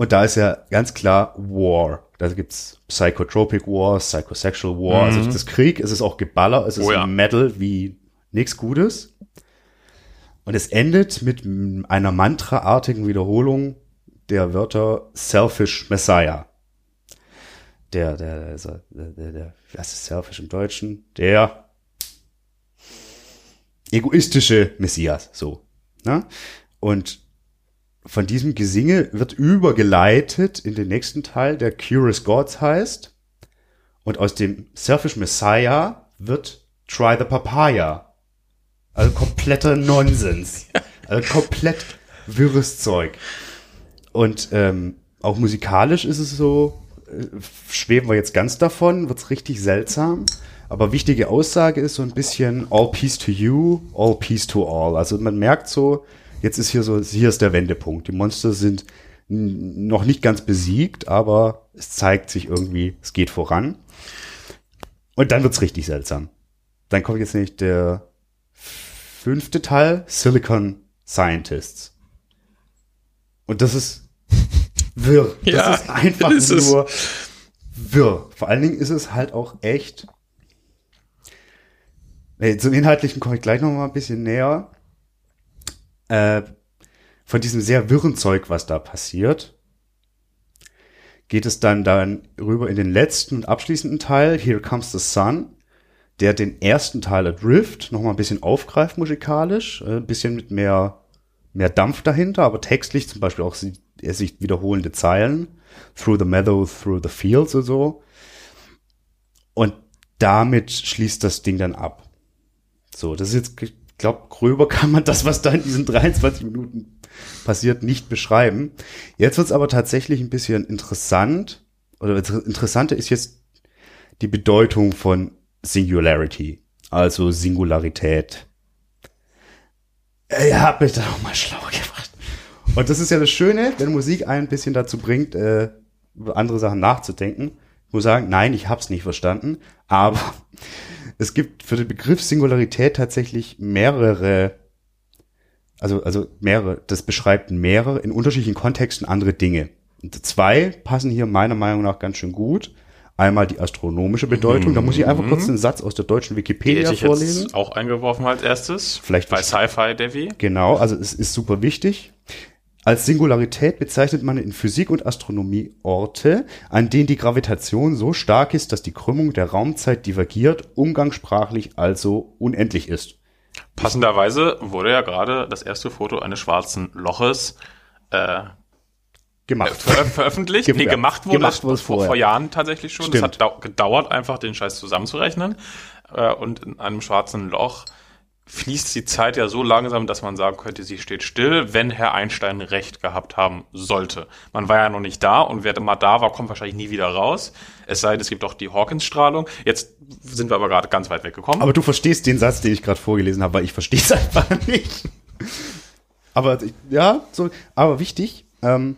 Und da ist ja ganz klar War. Da gibt's Psychotropic War, Psychosexual War. Also Mhm. Also das Krieg, es ist auch Geballer, es ist Oh ja. Metal wie nichts Gutes. Und es endet mit einer mantraartigen Wiederholung der Wörter Selfish Messiah. Der, der, der, der, der, der was ist Selfish im Deutschen? Der egoistische Messias, so. Ne? Und von diesem Gesinge wird übergeleitet in den nächsten Teil, der Curious Gods heißt. Und aus dem Selfish Messiah wird Try the Papaya. Also kompletter Nonsens. Also komplett wirres Zeug. Und ähm, auch musikalisch ist es so, äh, schweben wir jetzt ganz davon, wird's richtig seltsam. Aber wichtige Aussage ist so ein bisschen all peace to you, all peace to all. Also man merkt so, jetzt ist hier so, hier ist der Wendepunkt. Die Monster sind noch nicht ganz besiegt, aber es zeigt sich irgendwie, es geht voran. Und dann wird's richtig seltsam. Dann kommt jetzt nämlich der fünfte Teil, Silicon Scientists. Und das ist wirr. Das Ja, ist einfach ist es. nur wirr. Vor allen Dingen ist es halt auch echt. Nee, zum Inhaltlichen komme ich gleich noch mal ein bisschen näher. Äh, von diesem sehr wirren Zeug, was da passiert, geht es dann dann rüber in den letzten und abschließenden Teil, Here Comes the Sun, der den ersten Teil Adrift noch mal ein bisschen aufgreift musikalisch, äh, ein bisschen mit mehr, mehr Dampf dahinter, aber textlich zum Beispiel auch er sich wiederholende Zeilen, Through the Meadow, Through the Fields und so. Und damit schließt das Ding dann ab. So, das ist jetzt, glaube, gröber kann man das, was da in diesen 23 Minuten passiert, nicht beschreiben. Jetzt wird's aber tatsächlich ein bisschen interessant. Oder inter- interessanter ist jetzt die Bedeutung von Singularity, also Singularität. Ihr habt mich da auch mal schlau gemacht. Und das ist ja das Schöne, wenn Musik einen ein bisschen dazu bringt, äh, über andere Sachen nachzudenken. Ich muss sagen, nein, ich hab's nicht verstanden, aber es gibt für den Begriff Singularität tatsächlich mehrere, also, also mehrere, das beschreibt mehrere, in unterschiedlichen Kontexten andere Dinge. Und zwei passen hier meiner Meinung nach ganz schön gut. Einmal die astronomische Bedeutung, da muss ich einfach kurz einen Satz aus der deutschen Die Wikipedia hätte ich vorlesen. jetzt auch eingeworfen als erstes. Vielleicht bei. Sci-Fi Devi. Genau, also es ist super wichtig. Als Singularität bezeichnet man in Physik und Astronomie Orte, an denen die Gravitation so stark ist, dass die Krümmung der Raumzeit divergiert, umgangssprachlich also unendlich ist. Passenderweise wurde ja gerade das erste Foto eines schwarzen Loches äh, Gemacht. ver veröffentlicht. Ge- nee, gemacht wurde gemacht wurde vor, vor Jahren tatsächlich schon. Es hat dau gedauert, einfach den Scheiß zusammenzurechnen. Äh, und in einem schwarzen Loch fließt die Zeit ja so langsam, dass man sagen könnte, sie steht still, wenn Herr Einstein recht gehabt haben sollte. Man war ja noch nicht da und wer mal da war, kommt wahrscheinlich nie wieder raus. Es sei denn, es gibt auch die Hawkins-Strahlung. Jetzt sind wir aber gerade ganz weit weggekommen. Aber du verstehst den Satz, den ich gerade vorgelesen habe, weil ich verstehe es einfach nicht. Aber ja, so, aber wichtig, ähm,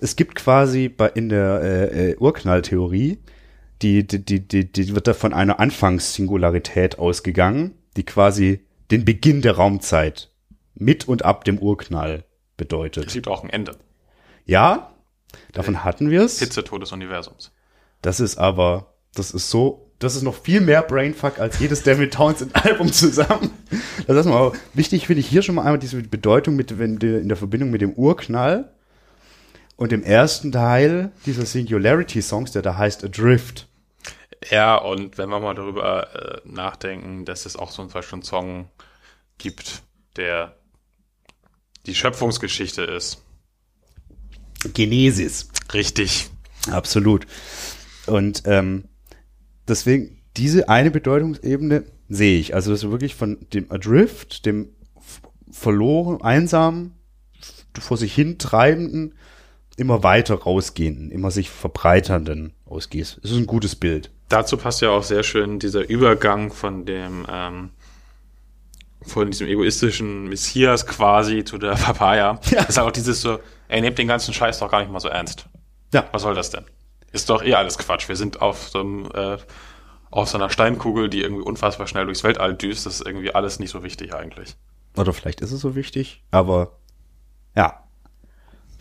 es gibt quasi bei, in der äh, äh, Urknalltheorie, die, die, die, die, die wird da von einer Anfangssingularität ausgegangen, die quasi den Beginn der Raumzeit mit und ab dem Urknall es bedeutet. gibt auch ein Ende. Ja, davon hatten wir es. Hitzetod des Universums. Das ist aber, das ist so, das ist noch viel mehr Brainfuck als jedes Devin Townsend Album zusammen. Das ist mal wichtig finde ich hier schon mal einmal diese Bedeutung mit, wenn die, in der Verbindung mit dem Urknall und dem ersten Teil dieser Singularity Songs, der da heißt Adrift. Ja, und wenn wir mal darüber äh, nachdenken, dass es auch so einen Song gibt, der die Schöpfungsgeschichte ist. Genesis. Richtig. Absolut. Und ähm, deswegen, diese eine Bedeutungsebene sehe ich. Also das ist wirklich von dem Adrift, dem verloren, einsam, vor sich hin treibenden, immer weiter rausgehenden, immer sich verbreiternden ausgehst. Es ist ein gutes Bild. Dazu passt ja auch sehr schön dieser Übergang von dem, ähm, von diesem egoistischen Messias quasi zu der Papaya. Ja. Das ist auch dieses so, ey, nehmt den ganzen Scheiß doch gar nicht mal so ernst. Ja. Was soll das denn? Ist doch eh alles Quatsch. Wir sind auf so einem, äh, auf so einer Steinkugel, die irgendwie unfassbar schnell durchs Weltall düst. Das ist irgendwie alles nicht so wichtig eigentlich. Oder vielleicht ist es so wichtig, aber ja.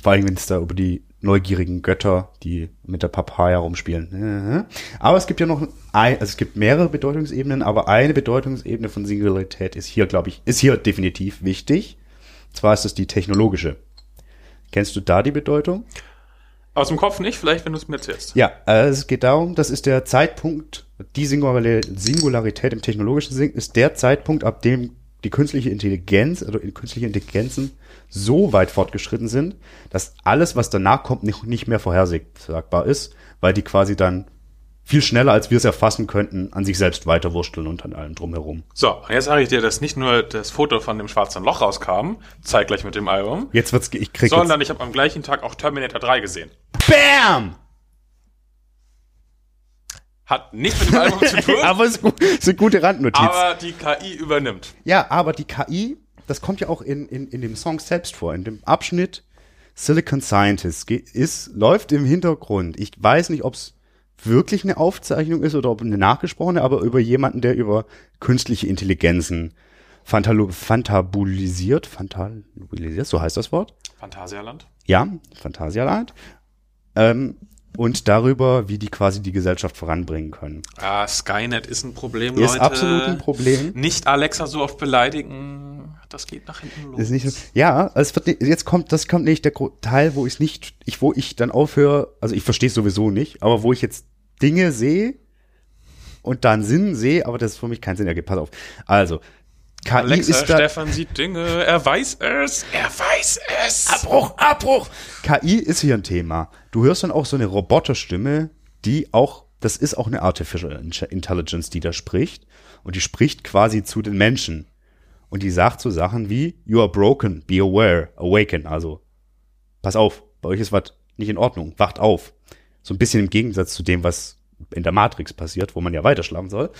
Vor allem, wenn es da über die neugierigen Götter, die mit der Papaya rumspielen. Mhm. Aber es gibt ja noch ein, also es gibt mehrere Bedeutungsebenen, aber eine Bedeutungsebene von Singularität ist hier, glaube ich, ist hier definitiv wichtig. Und zwar ist es die technologische. Kennst du da die Bedeutung? Aus dem Kopf nicht, vielleicht, wenn du es mir erzählst. Ja, äh, es geht darum, das ist der Zeitpunkt, die Singulari- Singularität im technologischen Sinn ist der Zeitpunkt, ab dem die künstliche Intelligenz, also künstliche Intelligenzen so weit fortgeschritten sind, dass alles, was danach kommt, nicht, nicht mehr vorhersagbar ist, weil die quasi dann viel schneller, als wir es erfassen könnten, an sich selbst weiterwursteln und an allem drumherum. So, und jetzt sage ich dir, dass nicht nur das Foto von dem schwarzen Loch rauskam, zeitgleich mit dem Album, Jetzt wird's, ich krieg sondern ich habe am gleichen Tag auch Terminator 3 gesehen. jetzt, BAM! Hat nichts mit dem Album zu tun, aber es ist, gut, ist eine gute Randnotiz. aber die KI übernimmt. Ja, aber die KI, das kommt ja auch in, in, in dem Song selbst vor, in dem Abschnitt Silicon Scientist ist, läuft im Hintergrund. Ich weiß nicht, ob es wirklich eine Aufzeichnung ist oder ob eine nachgesprochene, aber über jemanden, der über künstliche Intelligenzen fantalo- fantabulisiert, fantabulisiert, so heißt das Wort. Phantasialand. Ja, Phantasialand. Ähm, und darüber, wie die quasi die Gesellschaft voranbringen können. Ah, Skynet ist ein Problem, Ist Leute. absolut ein Problem. Nicht Alexa so oft beleidigen. Das geht nach hinten los. Ist nicht ja, es wird, jetzt kommt, das kommt nicht der Teil, wo ich nicht, ich, wo ich dann aufhöre, also ich verstehe es sowieso nicht, aber wo ich jetzt Dinge sehe und dann Sinn sehe, aber das für mich keinen Sinn ergibt. Pass auf. Also, KI Alexa, ist da, Stefan sieht Dinge, er weiß es, er weiß es. Abbruch, Abbruch! KI ist hier ein Thema. Du hörst dann auch so eine Roboterstimme, die auch, das ist auch eine Artificial Intelligence, die da spricht. Und die spricht quasi zu den Menschen. Und die sagt so Sachen wie, you are broken, be aware, awaken. Also, pass auf, bei euch ist was nicht in Ordnung, wacht auf. So ein bisschen im Gegensatz zu dem, was in der Matrix passiert, wo man ja weiter schlafen soll.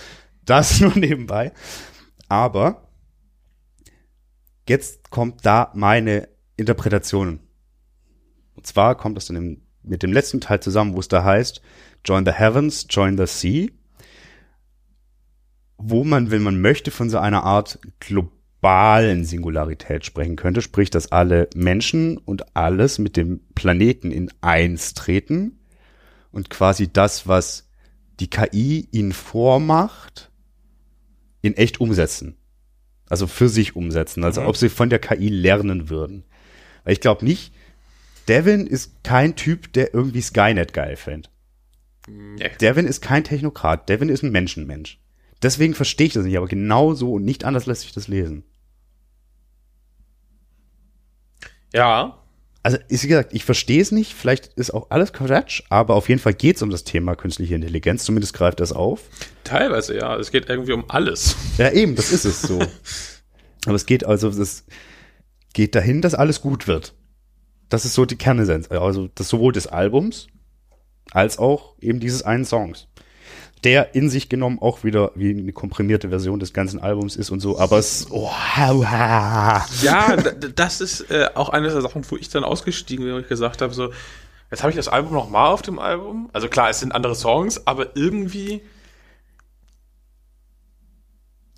Das nur nebenbei. Aber jetzt kommt da meine Interpretation. Und zwar kommt das dann im, mit dem letzten Teil zusammen, wo es da heißt, join the heavens, join the sea, wo man, wenn man möchte, von so einer Art globalen Singularität sprechen könnte, sprich, dass alle Menschen und alles mit dem Planeten in eins treten und quasi das, was die KI ihnen vormacht, in echt umsetzen. Also für sich umsetzen, also Mhm. ob sie von der KI lernen würden. Weil ich glaube nicht, Devin ist kein Typ, der irgendwie Skynet geil fände. Nee. Devin ist kein Technokrat, Devin ist ein Menschenmensch. Deswegen verstehe ich das nicht, aber genau so und nicht anders lässt sich das lesen. Ja, Also, ist wie gesagt, ich verstehe es nicht, vielleicht ist auch alles Quatsch, aber auf jeden Fall geht es um das Thema künstliche Intelligenz, zumindest greift das auf. teilweise ja. Es geht irgendwie um alles. Ja, eben, das ist es so. Aber es geht also, es geht dahin, dass alles gut wird. Das ist so die Kernessenz. Also das sowohl des Albums als auch eben dieses einen Songs. Der in sich genommen auch wieder wie eine komprimierte Version des ganzen Albums ist und so, aber es, oh, Ja, d- d- das ist äh, auch eine der Sachen, wo ich dann ausgestiegen bin und ich gesagt habe, so, jetzt habe ich das Album noch mal auf dem Album. Also klar, es sind andere Songs, aber irgendwie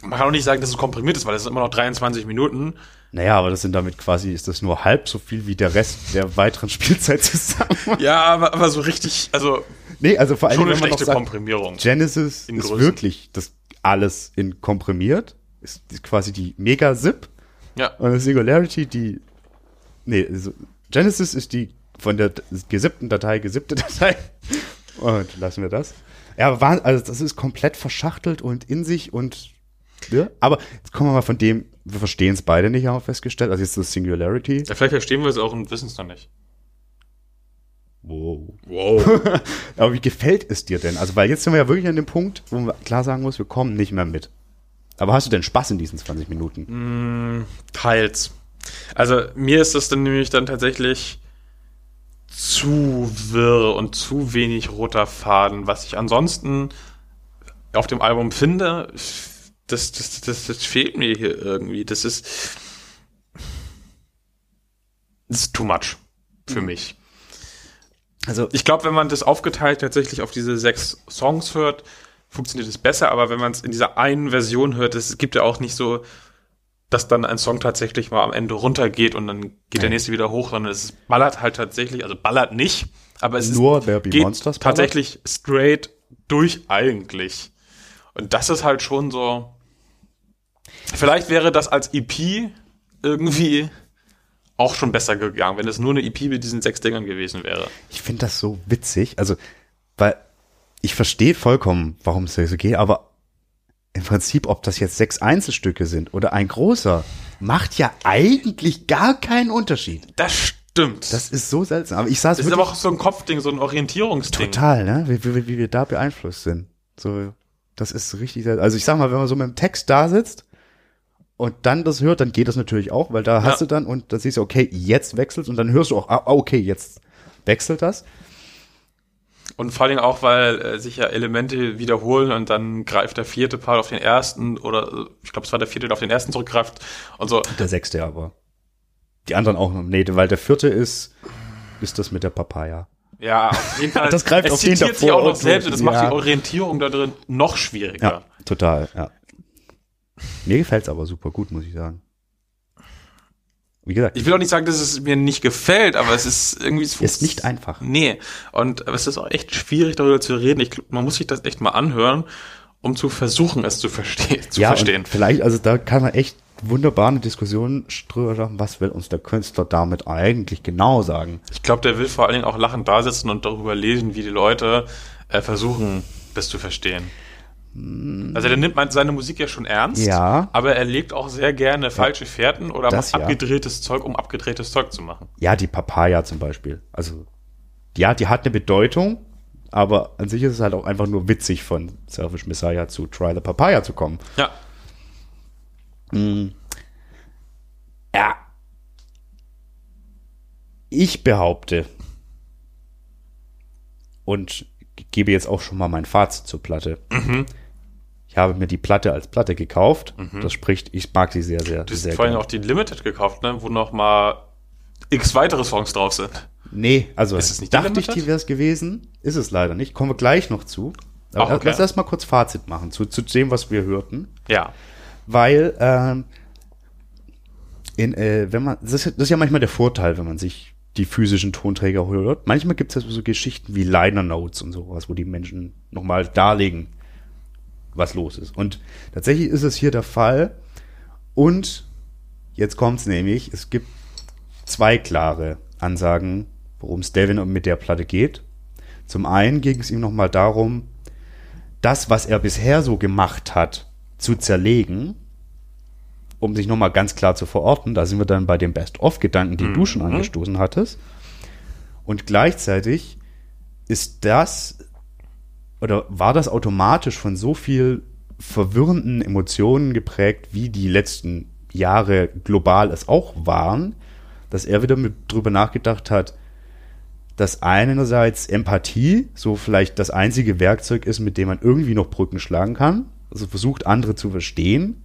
man kann auch nicht sagen, dass es komprimiert ist, weil es sind immer noch 23 Minuten. Naja, aber das sind damit quasi, ist das nur halb so viel wie der Rest der weiteren Spielzeit zusammen. Ja, aber, aber so richtig, also nee, also vor allem, schon eine wenn man noch schlechte sagt, Komprimierung. Genesis ist Größen. wirklich das alles in komprimiert. Ist quasi die Mega-Zip. Ja. Und Singularity, die. Nee, Genesis ist die von der gesippten Datei gesippte Datei. Und lassen wir das. Ja, aber war, also das ist komplett verschachtelt und in sich und. Ja, aber jetzt kommen wir mal von dem, wir verstehen es beide nicht, haben wir festgestellt. Also jetzt das Singularity. Ja, vielleicht verstehen wir es auch und wissen es dann nicht. Wow. Wow. Aber wie gefällt es dir denn? Also, weil jetzt sind wir ja wirklich an dem Punkt, wo man klar sagen muss, wir kommen nicht mehr mit. Aber hast du denn Spaß in diesen 20 Minuten? Teils. Also mir ist das dann nämlich dann tatsächlich zu wirr und zu wenig roter Faden, was ich ansonsten auf dem Album finde, das, das, das, das fehlt mir hier irgendwie. Das ist, das ist too much für mich. Also Ich glaube, wenn man das aufgeteilt tatsächlich auf diese sechs Songs hört, funktioniert es besser, aber wenn man es in dieser einen Version hört, es gibt ja auch nicht so, dass dann ein Song tatsächlich mal am Ende runtergeht und dann geht der Nee. nächste wieder hoch, sondern es ballert halt tatsächlich, also ballert nicht, aber es Nur ist, geht Monsters ballert? tatsächlich straight durch eigentlich. Und das ist halt schon so, vielleicht wäre das als EP irgendwie auch schon besser gegangen, wenn es nur eine EP mit diesen sechs Dingern gewesen wäre. ich finde das so witzig. Also, weil ich verstehe vollkommen, warum es so geht, aber im Prinzip, ob das jetzt sechs Einzelstücke sind oder ein großer, macht ja eigentlich gar keinen Unterschied. Das stimmt. Das ist so seltsam. Aber ich saß Das ist aber auch so ein Kopfding, so ein Orientierungsding. total, ne? Wie, wie, wie wir da beeinflusst sind. So, das ist richtig seltsam. Also ich sag mal, wenn man so mit dem Text da sitzt und dann das hört, dann geht das natürlich auch, weil da hast Ja. du dann und dann siehst du, okay, jetzt wechselt und dann hörst du auch, ah, okay, jetzt wechselt das. Und vor allem auch, weil äh, sich ja Elemente wiederholen und dann greift der vierte Part auf den ersten oder ich glaube, es war der vierte, der auf den ersten zurückgreift und so. Der sechste aber. Die anderen auch noch. Nee, weil der vierte ist, ist das mit der Papaya. Ja, auf jeden Fall. Das greift es auf den zitiert sich davor auch noch selbst und das macht Ja. die Orientierung da drin noch schwieriger. Ja, total, ja. Mir gefällt's aber super gut, muss ich sagen. Wie gesagt, Ich will auch nicht sagen, dass es mir nicht gefällt, aber es ist irgendwie... Es ist nicht einfach. Nee, und es ist auch echt schwierig, darüber zu reden. Ich, man muss sich das echt mal anhören, um zu versuchen, es zu, verstehen zu ja, verstehen. Vielleicht, also da kann man echt wunderbar eine Diskussion drüber machen, was will uns der Künstler damit eigentlich genau sagen. Ich glaube, der will vor allen Dingen auch lachend da sitzen und darüber lesen, wie die Leute äh, versuchen, das zu verstehen. Also der nimmt seine Musik ja schon ernst, Ja. aber er legt auch sehr gerne falsche Fährten oder Das macht ja. abgedrehtes Zeug, um abgedrehtes Zeug zu machen. Ja, die Papaya zum Beispiel. Also, ja, die hat eine Bedeutung, aber an sich ist es halt auch einfach nur witzig von Selfish Messiah zu Try the Papaya zu kommen. Ja, Ja. Ich behaupte und gebe jetzt auch schon mal mein Fazit zur Platte. Ich habe mir die Platte als Platte gekauft. Das spricht, ich mag sie sehr, sehr, du hast sehr vorhin gerne. auch die Limited gekauft, ne, wo noch mal x weitere Songs drauf sind. Nee, also Ist es nicht dachte ich, die wäre es gewesen. Ist es leider nicht. Kommen wir gleich noch zu. Aber Ach, okay. lass erst mal kurz Fazit machen zu, zu dem, was wir hörten. Ja, weil ähm, in, äh, wenn man das ist, das ist ja manchmal der Vorteil, wenn man sich die physischen Tonträger hört. Manchmal gibt es ja so Geschichten wie Liner Notes und sowas, wo die Menschen nochmal darlegen, was los ist. Und tatsächlich ist es hier der Fall. Und jetzt kommt's nämlich, es gibt zwei klare Ansagen, worum es Devin mit der Platte geht. Zum einen ging es ihm nochmal darum, das, was er bisher so gemacht hat, zu zerlegen, um sich nochmal ganz klar zu verorten. Da sind wir dann bei dem Best-of-Gedanken, die du schon angestoßen hattest. Und gleichzeitig ist das oder war das automatisch von so viel verwirrenden Emotionen geprägt, wie die letzten Jahre global es auch waren, dass er wieder mit drüber nachgedacht hat, dass einerseits Empathie so vielleicht das einzige Werkzeug ist, mit dem man irgendwie noch Brücken schlagen kann, also versucht andere zu verstehen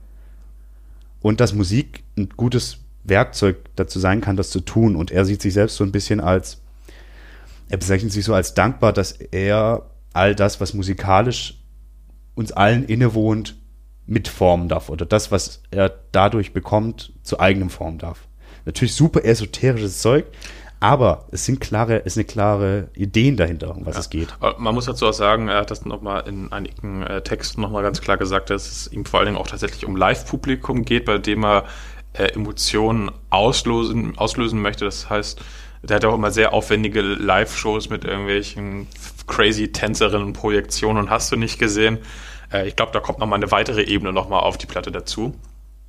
und dass Musik ein gutes Werkzeug dazu sein kann, das zu tun. Und er sieht sich selbst so ein bisschen als er bezeichnet sich so als dankbar, dass er all das, was musikalisch uns allen innewohnt, mitformen darf oder das, was er dadurch bekommt, zu eigenem formen darf. Natürlich super esoterisches Zeug, aber es sind klare, es sind klare Ideen dahinter, um was es geht. Man muss dazu auch sagen, er hat das nochmal in einigen äh, Texten nochmal ganz klar gesagt, dass es ihm vor allen Dingen auch tatsächlich um Live-Publikum geht, bei dem er äh, Emotionen auslösen, auslösen möchte. Das heißt, der hat auch immer sehr aufwendige Live-Shows mit irgendwelchen crazy Tänzerinnen und Projektionen hast du nicht gesehen. Äh, ich glaube, da kommt nochmal eine weitere Ebene nochmal auf die Platte dazu.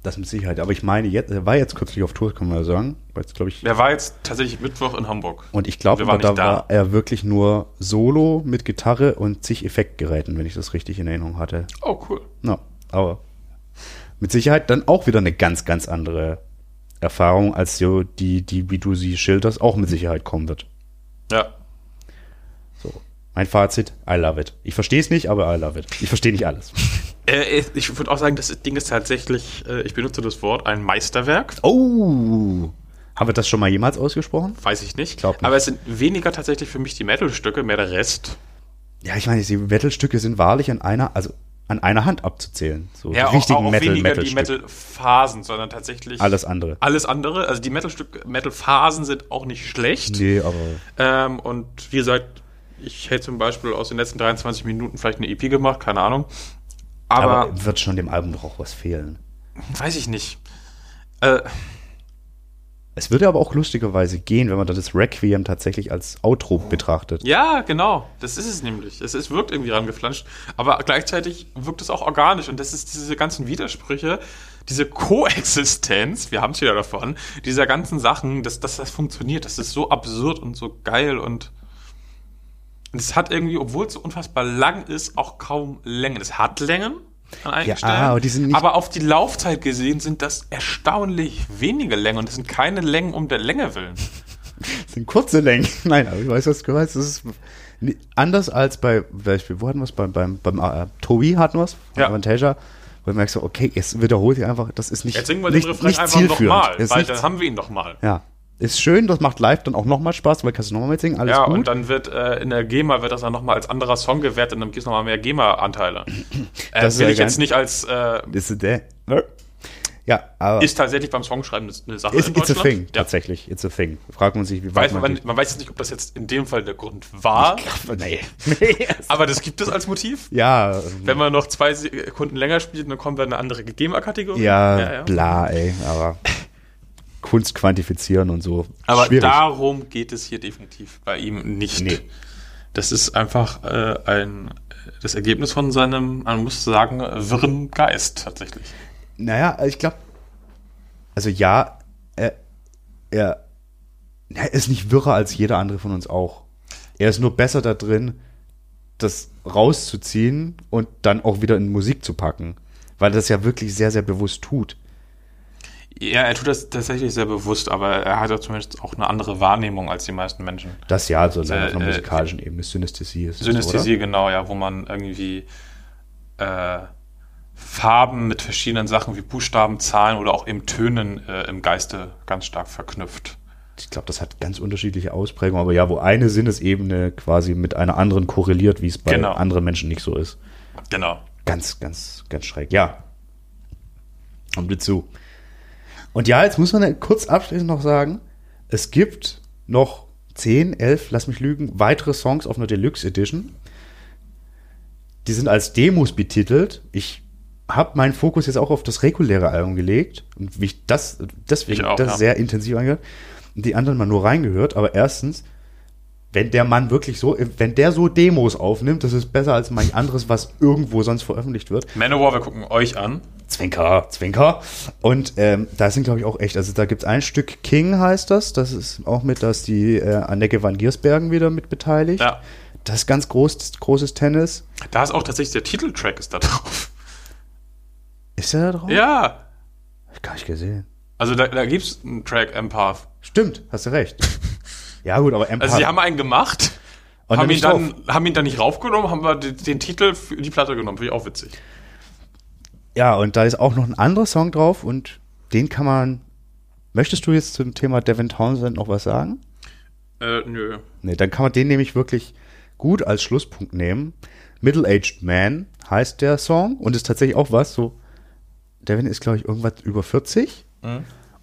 Das mit Sicherheit. Aber ich meine, jetzt, er war jetzt kürzlich auf Tour, kann man ja sagen. War jetzt, glaube ich, Der war jetzt tatsächlich Mittwoch in Hamburg. Und ich glaube, da da. war er wirklich nur Solo mit Gitarre und zig Effektgeräten, wenn ich das richtig in Erinnerung hatte. Oh, cool. No, aber mit Sicherheit dann auch wieder eine ganz, ganz andere Erfahrung, als so die, die, wie du sie schilderst, auch mit Sicherheit kommen wird. Ja. Mein Fazit, I love it. Ich verstehe es nicht, aber I love it. Ich verstehe nicht alles. Äh, ich würde auch sagen, das Ding ist tatsächlich, äh, ich benutze das Wort, ein Meisterwerk. Oh! Haben wir das schon mal jemals ausgesprochen? Weiß ich nicht. Glaub nicht. Aber es sind weniger tatsächlich für mich die Metal-Stücke, mehr der Rest. Ja, ich meine, die Metal-Stücke sind wahrlich an einer, also an einer Hand abzuzählen. So Ja, die richtigen auch Metal, weniger Metal, die Metal Metal-Phasen, sondern tatsächlich Alles andere. alles andere. Also die Metal-Stück, Metal-Phasen sind auch nicht schlecht. Nee, aber Ähm, und wie gesagt, ich hätte zum Beispiel aus den letzten 23 Minuten vielleicht eine EP gemacht, keine Ahnung. Aber, aber wird schon dem Album doch auch was fehlen. weiß ich nicht. Äh, Es würde aber auch lustigerweise gehen, wenn man das Requiem tatsächlich als Outro betrachtet. ja, genau. Das ist es nämlich. Es, es wirkt irgendwie rangeflanscht. Aber gleichzeitig wirkt es auch organisch. Und das ist diese ganzen Widersprüche, diese Koexistenz, wir haben es wieder davon, dieser ganzen Sachen, dass, dass das funktioniert. Das ist so absurd und so geil und und es hat irgendwie, obwohl es so unfassbar lang ist, auch kaum Längen. Es hat Längen an einigen Ja, Stellen, aber die sind nicht- aber auf die Laufzeit gesehen sind das erstaunlich wenige Längen und das sind keine Längen um der Länge willen. Das sind kurze Längen. Nein, aber ich weiß, was du meinst. Das ist anders als bei, Beispiel, wo hatten wir es? Beim, beim, beim äh, Tobi hatten wir es, Ja. Avantasia, wo du merkst, okay, jetzt wiederholt sich einfach, das ist nicht, Jetzt singen wir nicht, den Refrain einfach nochmal, weil dann haben wir ihn nochmal. ja, ist schön, das macht live dann auch nochmal Spaß, weil kannst du nochmal mitsingen, alles Ja, gut. und dann wird äh, in der GEMA wird das dann nochmal als anderer Song gewertet und dann gibt es nochmal mehr GEMA-Anteile. Äh, Das ist will ja ich jetzt nicht als äh, ist der, ja, aber ist tatsächlich beim Songschreiben eine Sache it's, in it's a thing, Ja. tatsächlich, it's a thing. Fragt man sich, wie Weiß, weit man, man, man weiß jetzt nicht, ob das jetzt in dem Fall der Grund war, nee. nee. aber das gibt es als Motiv. ja, ähm, Wenn man noch zwei Sekunden länger spielt, dann kommt dann eine andere GEMA-Kategorie. ja, bla, ey, aber Kunst quantifizieren und so. Aber schwierig. darum geht es hier definitiv bei ihm nicht. Nee. Das ist einfach äh, ein das Ergebnis von seinem, man muss sagen, wirren Geist tatsächlich. Naja, ich glaube, also ja, er, er, er ist nicht wirrer als jeder andere von uns auch. Er ist nur besser da drin, das rauszuziehen und dann auch wieder in Musik zu packen. Weil er das ja wirklich sehr, sehr bewusst tut. Ja, er tut das tatsächlich sehr bewusst, aber er hat ja zumindest auch eine andere Wahrnehmung als die meisten Menschen. Das ja, so Äh, auf einer äh, musikalischen Ebene, Synästhesie ist es, Synästhesie, genau, ja, wo man irgendwie äh, Farben mit verschiedenen Sachen wie Buchstaben, Zahlen oder auch eben Tönen äh, im Geiste ganz stark verknüpft. Ich glaube, das hat ganz unterschiedliche Ausprägungen, aber ja, wo eine Sinnesebene quasi mit einer anderen korreliert, wie es bei Genau. anderen Menschen nicht so ist. Genau. Ganz, ganz, ganz schräg. Ja. Kommt zu. Und ja, jetzt muss man kurz abschließend noch sagen, es gibt noch 10, 11, lass mich lügen, weitere Songs auf einer Deluxe Edition. Die sind als Demos betitelt. Ich habe meinen Fokus jetzt auch auf das reguläre Album gelegt und mich das deswegen Ich auch, das ja. sehr intensiv angehört. Die anderen mal nur reingehört. Aber erstens, wenn der Mann wirklich so, wenn der so Demos aufnimmt, das ist besser als manch anderes, was irgendwo sonst veröffentlicht wird. Manowar, wir gucken euch an. Zwinker, Zwinker. Und ähm, da sind, glaube ich, auch echt, also da gibt es ein Stück King, heißt das. Das ist auch mit, dass die äh, Anneke van Giersbergen wieder mit beteiligt. Ja. Das ist ganz groß, großes Tennis. Da ist auch tatsächlich der Titeltrack ist da drauf. Ist der da drauf? Ja. Hab ich gar nicht gesehen. Also da, da gibt es einen Track Empath. Stimmt, hast du recht. Ja, gut, aber Empire. Also sie haben einen gemacht, Und haben ihn, dann, haben ihn dann nicht raufgenommen, haben wir den, den Titel für die Platte genommen. Finde ich auch witzig. ja, und da ist auch noch ein anderer Song drauf und den kann man. Möchtest du jetzt zum Thema Devin Townsend noch was sagen? Äh, nö. Nee, dann kann man den nämlich wirklich gut als Schlusspunkt nehmen. Middle-Aged Man heißt der Song und ist tatsächlich auch was, so, Devin ist, glaube ich, irgendwas über 40.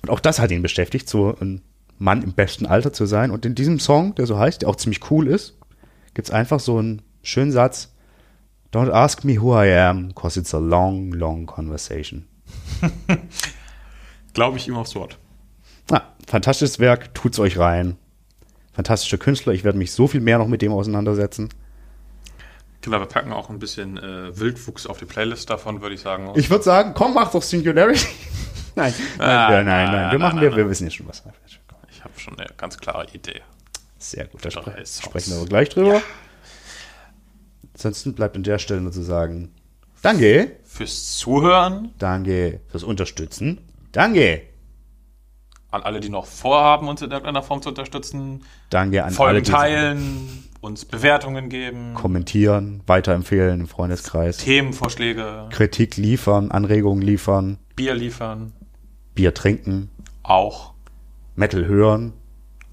Und auch das hat ihn beschäftigt, so ein Mann im besten Alter zu sein. Und in diesem Song, der so heißt, der auch ziemlich cool ist, gibt's einfach so einen schönen Satz. Don't ask me who I am, cause it's a long, long conversation. Glaube ich ihm aufs Wort. Ah, fantastisches Werk, tut's euch rein. Fantastischer Künstler, ich werde mich so viel mehr noch mit dem auseinandersetzen. Genau, wir packen auch ein bisschen äh, Wildwuchs auf die Playlist davon, würde ich sagen. Ich würde sagen, komm, mach doch Singularity. nein, nein, Ah, nein, nein, nein. Wir nein, machen, nein, wir, nein. wir wissen ja schon was. Schon eine ganz klare Idee. Sehr gut, da spre sprechen wir aber gleich drüber. Ansonsten bleibt an der Stelle nur zu sagen, Danke. fürs Zuhören. Danke fürs Unterstützen. Danke. An alle, die noch vorhaben, uns in irgendeiner Form zu unterstützen. Danke an alle, Folgen teilen, uns Bewertungen geben, kommentieren, weiterempfehlen im Freundeskreis, Themenvorschläge, Kritik liefern, Anregungen liefern, Bier liefern. Bier trinken, Auch Metal hören,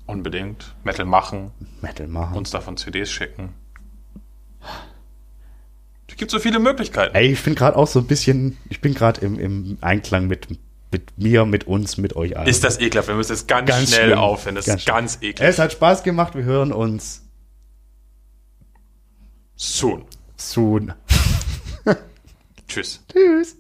unbedingt. Metal machen, Metal machen. uns davon CDs schicken. Es gibt so viele Möglichkeiten. Ey, ich bin gerade auch so ein bisschen, ich bin gerade im, im Einklang mit, mit mir, mit uns, mit euch allen. Ist das ekelhaft? Wir müssen es ganz, Ganz schnell schlimm. aufhören. Das Ganz ist ganz eklig. Es hat Spaß gemacht, wir hören uns Soon. soon. Tschüss. Tschüss.